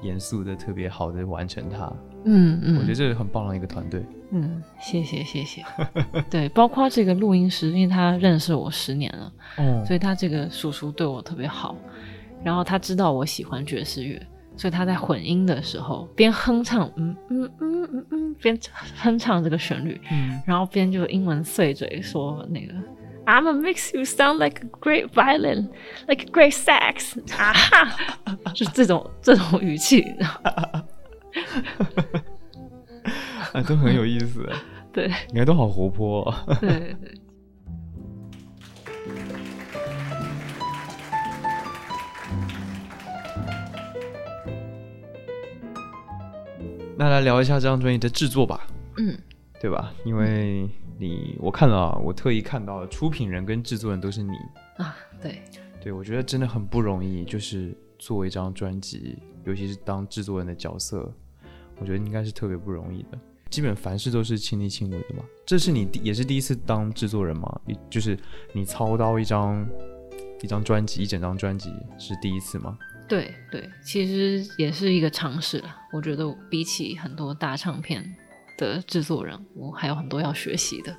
严肃的、特别好的完成它。嗯嗯，我觉得这是很棒的一个团队。嗯，谢谢谢谢。对，包括这个录音师，因为他认识我十年了，哦所以他这个叔叔对我特别好。然后他知道我喜欢爵士乐，所以他在混音的时候边哼唱，嗯嗯嗯嗯嗯，边哼唱这个旋律，嗯，然后边就英文碎嘴说那个。I'm gonna makes you sound like a great violin, like a great sax，啊哈，就这种这种语气，啊，都很有意思，对你看都好活泼、哦。对对。那来聊一下这张专辑的制作吧，嗯对吧？因为你我看了啊，我特意看到了出品人跟制作人都是你，啊，对，对我觉得真的很不容易，就是做一张专辑，尤其是当制作人的角色，我觉得应该是特别不容易的。基本凡事都是亲力亲为的嘛。这是你第也是第一次当制作人吗？就是你操刀一张一张专辑，一整张专辑是第一次吗？对对，其实也是一个尝试了。我觉得比起很多大唱片的制作人，我还有很多要学习的。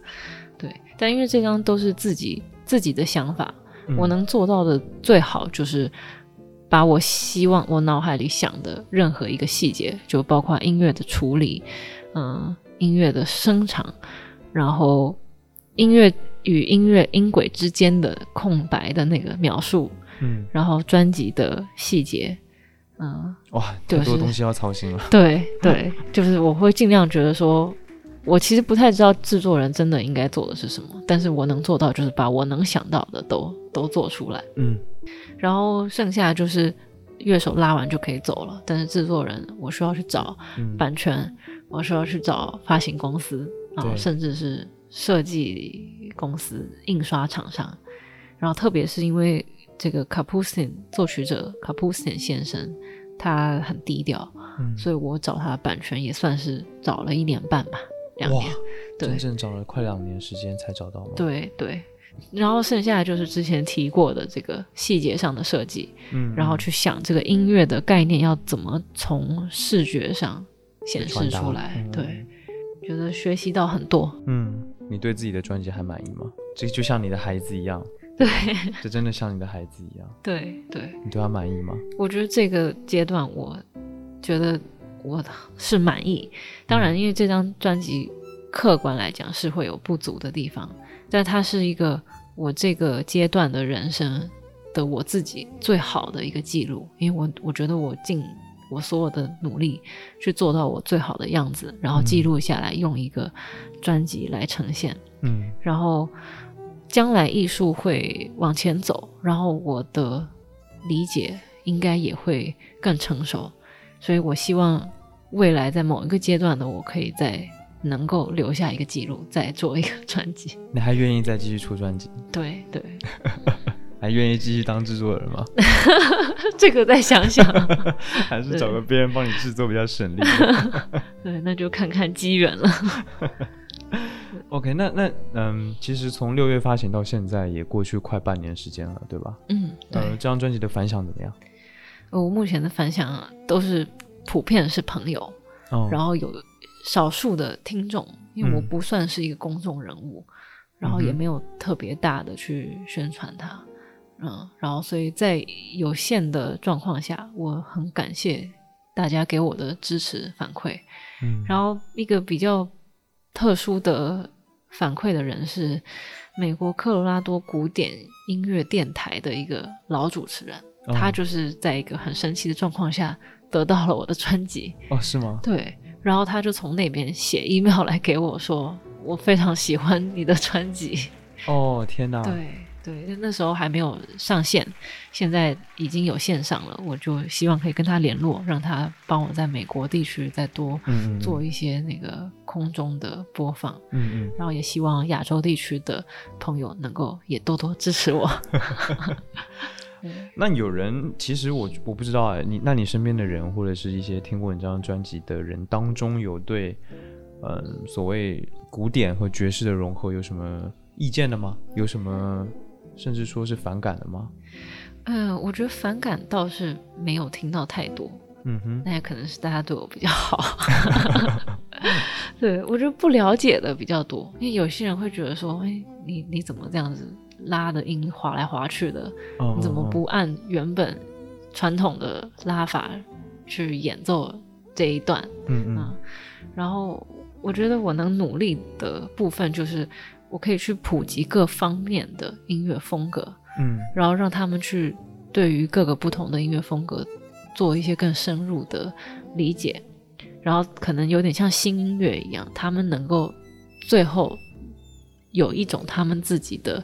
对，但因为这张都是自己自己的想法，嗯我能做到的最好就是把我希望我脑海里想的任何一个细节，就包括音乐的处理，嗯、音乐的声场，然后音乐与音乐音轨之间的空白的那个描述，嗯然后专辑的细节，嗯，哇，就是太多东西要操心了。对对，就是我会尽量觉得说，我其实不太知道制作人真的应该做的是什么，但是我能做到就是把我能想到的都都做出来，嗯。然后剩下就是乐手拉完就可以走了，但是制作人我需要去找嗯，版权，我需要去找发行公司，然后甚至是设计公司、印刷厂商，然后特别是因为这个卡普斯汀作曲者卡普斯汀先生，他很低调，嗯。所以我找他的版权也算是找了一年半吧，两哇年，对真正找了快两年时间才找到吗？，对对。然后剩下的就是之前提过的这个细节上的设计，嗯，然后去想这个音乐的概念要怎么从视觉上显示出来。嗯对，觉得学习到很多。嗯，你对自己的专辑还满意吗？这就像你的孩子一样，对这真的像你的孩子一样，对对，你对他满意吗？我觉得这个阶段，我觉得我是满意。当然，因为这张专辑客观来讲是会有不足的地方，但它是一个我这个阶段的人生的我自己最好的一个记录，因为我我觉得我尽我所有的努力去做到我最好的样子，然后记录下来，用一个专辑来呈现。嗯然后将来艺术会往前走，然后我的理解应该也会更成熟，所以我希望未来在某一个阶段的我可以再能够留下一个记录，再做一个 专辑。你还愿意再继续出专辑？对对，还愿意继续当制作人吗？这个再想想，还是找个别人帮你制作比较省力对，那就看看机缘了。？OK，那那嗯，其实从六月发行到现在也过去快半年时间了，对吧？嗯，呃，这张专辑的反响怎么样？我目前的反响啊都是普遍是朋友，哦，然后有少数的听众，因为我嗯不算是一个公众人物，然后也没有特别大的去宣传它，嗯，然后所以在有限的状况下，我很感谢大家给我的支持反馈。嗯，然后一个比较特殊的反馈的人是美国科罗拉多古典音乐电台的一个老主持人，哦他就是在一个很神奇的状况下得到了我的专辑。哦是吗？对，然后他就从那边写 email 来给我说，我非常喜欢你的专辑。哦天哪，对对，那时候还没有上线，现在已经有线上了，我就希望可以跟他联络，让他帮我在美国地区再多做一些那个空中的播放，嗯嗯，然后也希望亚洲地区的朋友能够也多多支持我。那有人其实我我不知道哎，你那你身边的人或者是一些听过你这张专辑的人当中，有对嗯所谓古典和爵士的融合有什么意见的吗？有什么甚至说是反感的吗？嗯、我觉得反感倒是没有听到太多，嗯哼，那也可能是大家对我比较好。对我觉得不了解的比较多，因为有些人会觉得说，哎，你你怎么这样子拉的音划来划去的？哦你怎么不按原本传统的拉法去演奏这一段？嗯嗯嗯，然后我觉得我能努力的部分就是，我可以去普及各方面的音乐风格，嗯然后让他们去对于各个不同的音乐风格做一些更深入的理解，然后可能有点像新音乐一样，他们能够最后有一种他们自己的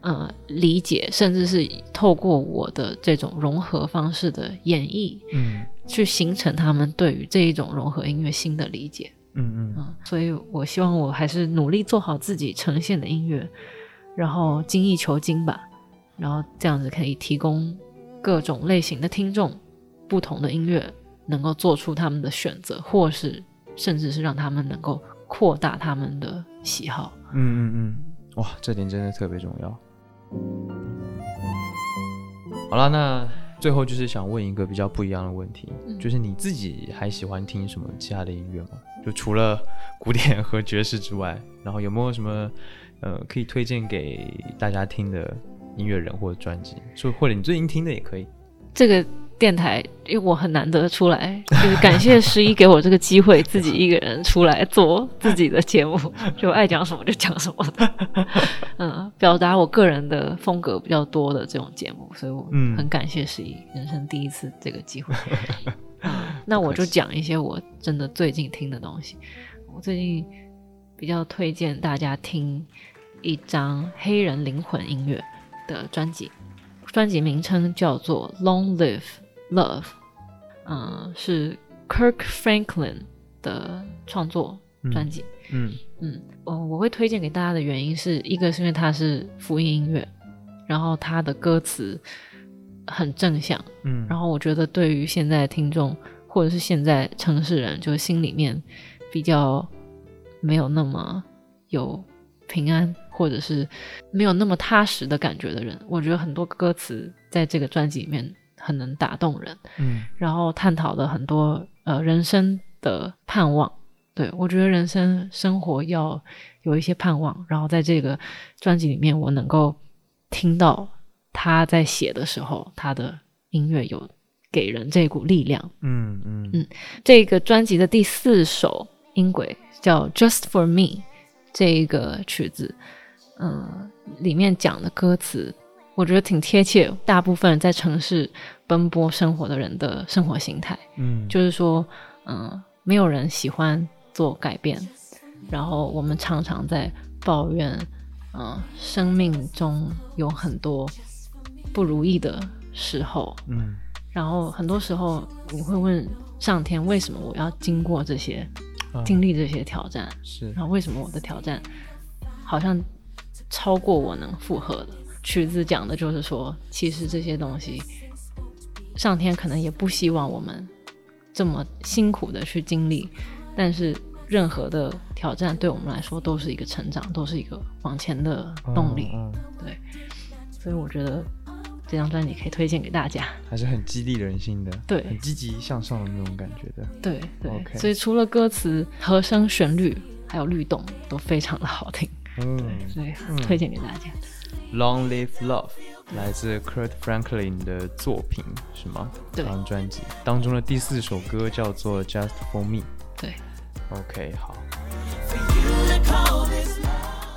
呃理解，甚至是透过我的这种融合方式的演绎，嗯去形成他们对于这一种融合音乐新的理解。嗯嗯嗯，所以我希望我还是努力做好自己呈现的音乐，然后精益求精吧，然后这样子可以提供各种类型的听众不同的音乐，能够做出他们的选择，或是甚至是让他们能够扩大他们的喜好。嗯嗯嗯，哇，这点真的特别重要。好了，那最后就是想问一个比较不一样的问题，嗯就是你自己还喜欢听什么其他的音乐吗？就除了古典和爵士之外，然后有没有什么呃可以推荐给大家听的音乐人或者专辑？说或者你最近听的也可以。这个电台，因为我很难得出来，就是感谢十一给我这个机会，自己一个人出来做自己的节目，就爱讲什么就讲什么的，嗯，表达我个人的风格比较多的这种节目，所以我很感谢十一，人生第一次这个机会。嗯那我就讲一些我真的最近听的东西。我最近比较推荐大家听一张黑人灵魂音乐的专辑，专辑名称叫做《Long Live Love》，嗯，是 Kirk Franklin 的创作专辑。嗯嗯，我我会推荐给大家的原因是一个是因为它是福音音乐，然后它的歌词很正向，嗯，然后我觉得对于现在听众。或者是现在城市人，就是心里面比较没有那么有平安，或者是没有那么踏实的感觉的人，我觉得很多歌词在这个专辑里面很能打动人。嗯，然后探讨了很多呃人生的盼望。对我觉得人生生活要有一些盼望，然后在这个专辑里面，我能够听到他在写的时候，他的音乐有。给人这股力量。嗯嗯嗯，这个专辑的第四首音轨叫《Just for Me》，这一个曲子，嗯，里面讲的歌词，我觉得挺贴切。大部分在城市奔波生活的人的生活形态，嗯，就是说，嗯，没有人喜欢做改变，然后我们常常在抱怨，嗯，生命中有很多不如意的时候，嗯。然后很多时候你会问上天，为什么我要经过这些，经历这些挑战？是，然后为什么我的挑战好像超过我能负荷的？曲子讲的就是说，其实这些东西，上天可能也不希望我们这么辛苦的去经历，但是任何的挑战对我们来说都是一个成长，都是一个往前的动力。对，所以我觉得。这张专辑可以推荐给大家，还是很激励人心的，对，很积极向上的那种感觉的，对对。所以除了歌词、和声、旋律，还有律动都非常的好听，嗯，所以推荐给大家。Long Live Love 来自 Kurt Franklin 的作品是吗？这张专辑当中的第四首歌叫做 Just for Me。对，OK，好。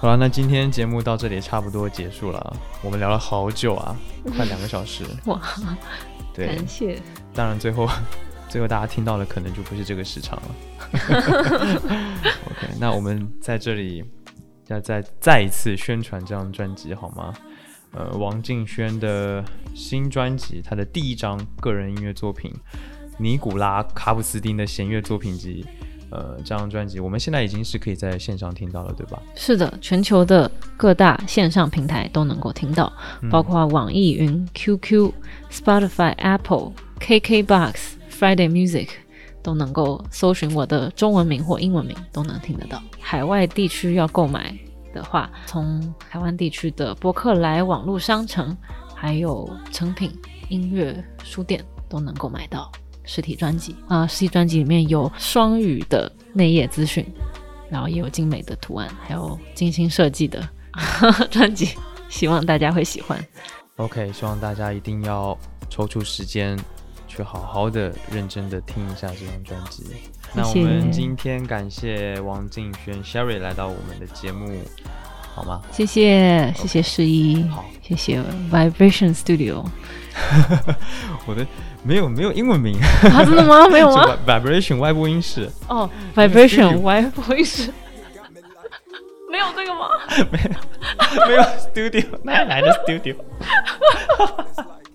好了，那今天节目到这里差不多结束了。我们聊了好久啊，快两个小时。哇，对，感谢。当然，最后 最后大家听到的可能就不是这个时长了。OK，那我们在这里要再再一次宣传这张专辑好吗？呃，王敬轩的新专辑，他的第一张个人音乐作品《尼古拉卡普斯丁的弦乐作品集》。呃，这张专辑我们现在已经是可以在线上听到了，对吧？是的，全球的各大线上平台都能够听到，包括网易云、QQ、Spotify、Apple、KKBox、Friday Music 都能够搜寻我的中文名或英文名都能听得到。海外地区要购买的话，从台湾地区的博客来网络商城，还有成品音乐书店都能够买到。实体专辑啊，实体专辑里面有双语的内页资讯，然后也有精美的图案，还有精心设计的 专辑，希望大家会喜欢。OK，希望大家一定要抽出时间去好好的、认真的听一下这张专辑。那我们今天感谢王敬轩 Sherry 来到我们的节目，好吗？谢谢，谢谢十一，好，谢谢 Vibration Studio。我的。没有没有英文名，真的吗？没有吗？Vibration 外播音室哦，Vibration 外播音室，没有这个吗？没有没有 Studio，哪来的 Studio？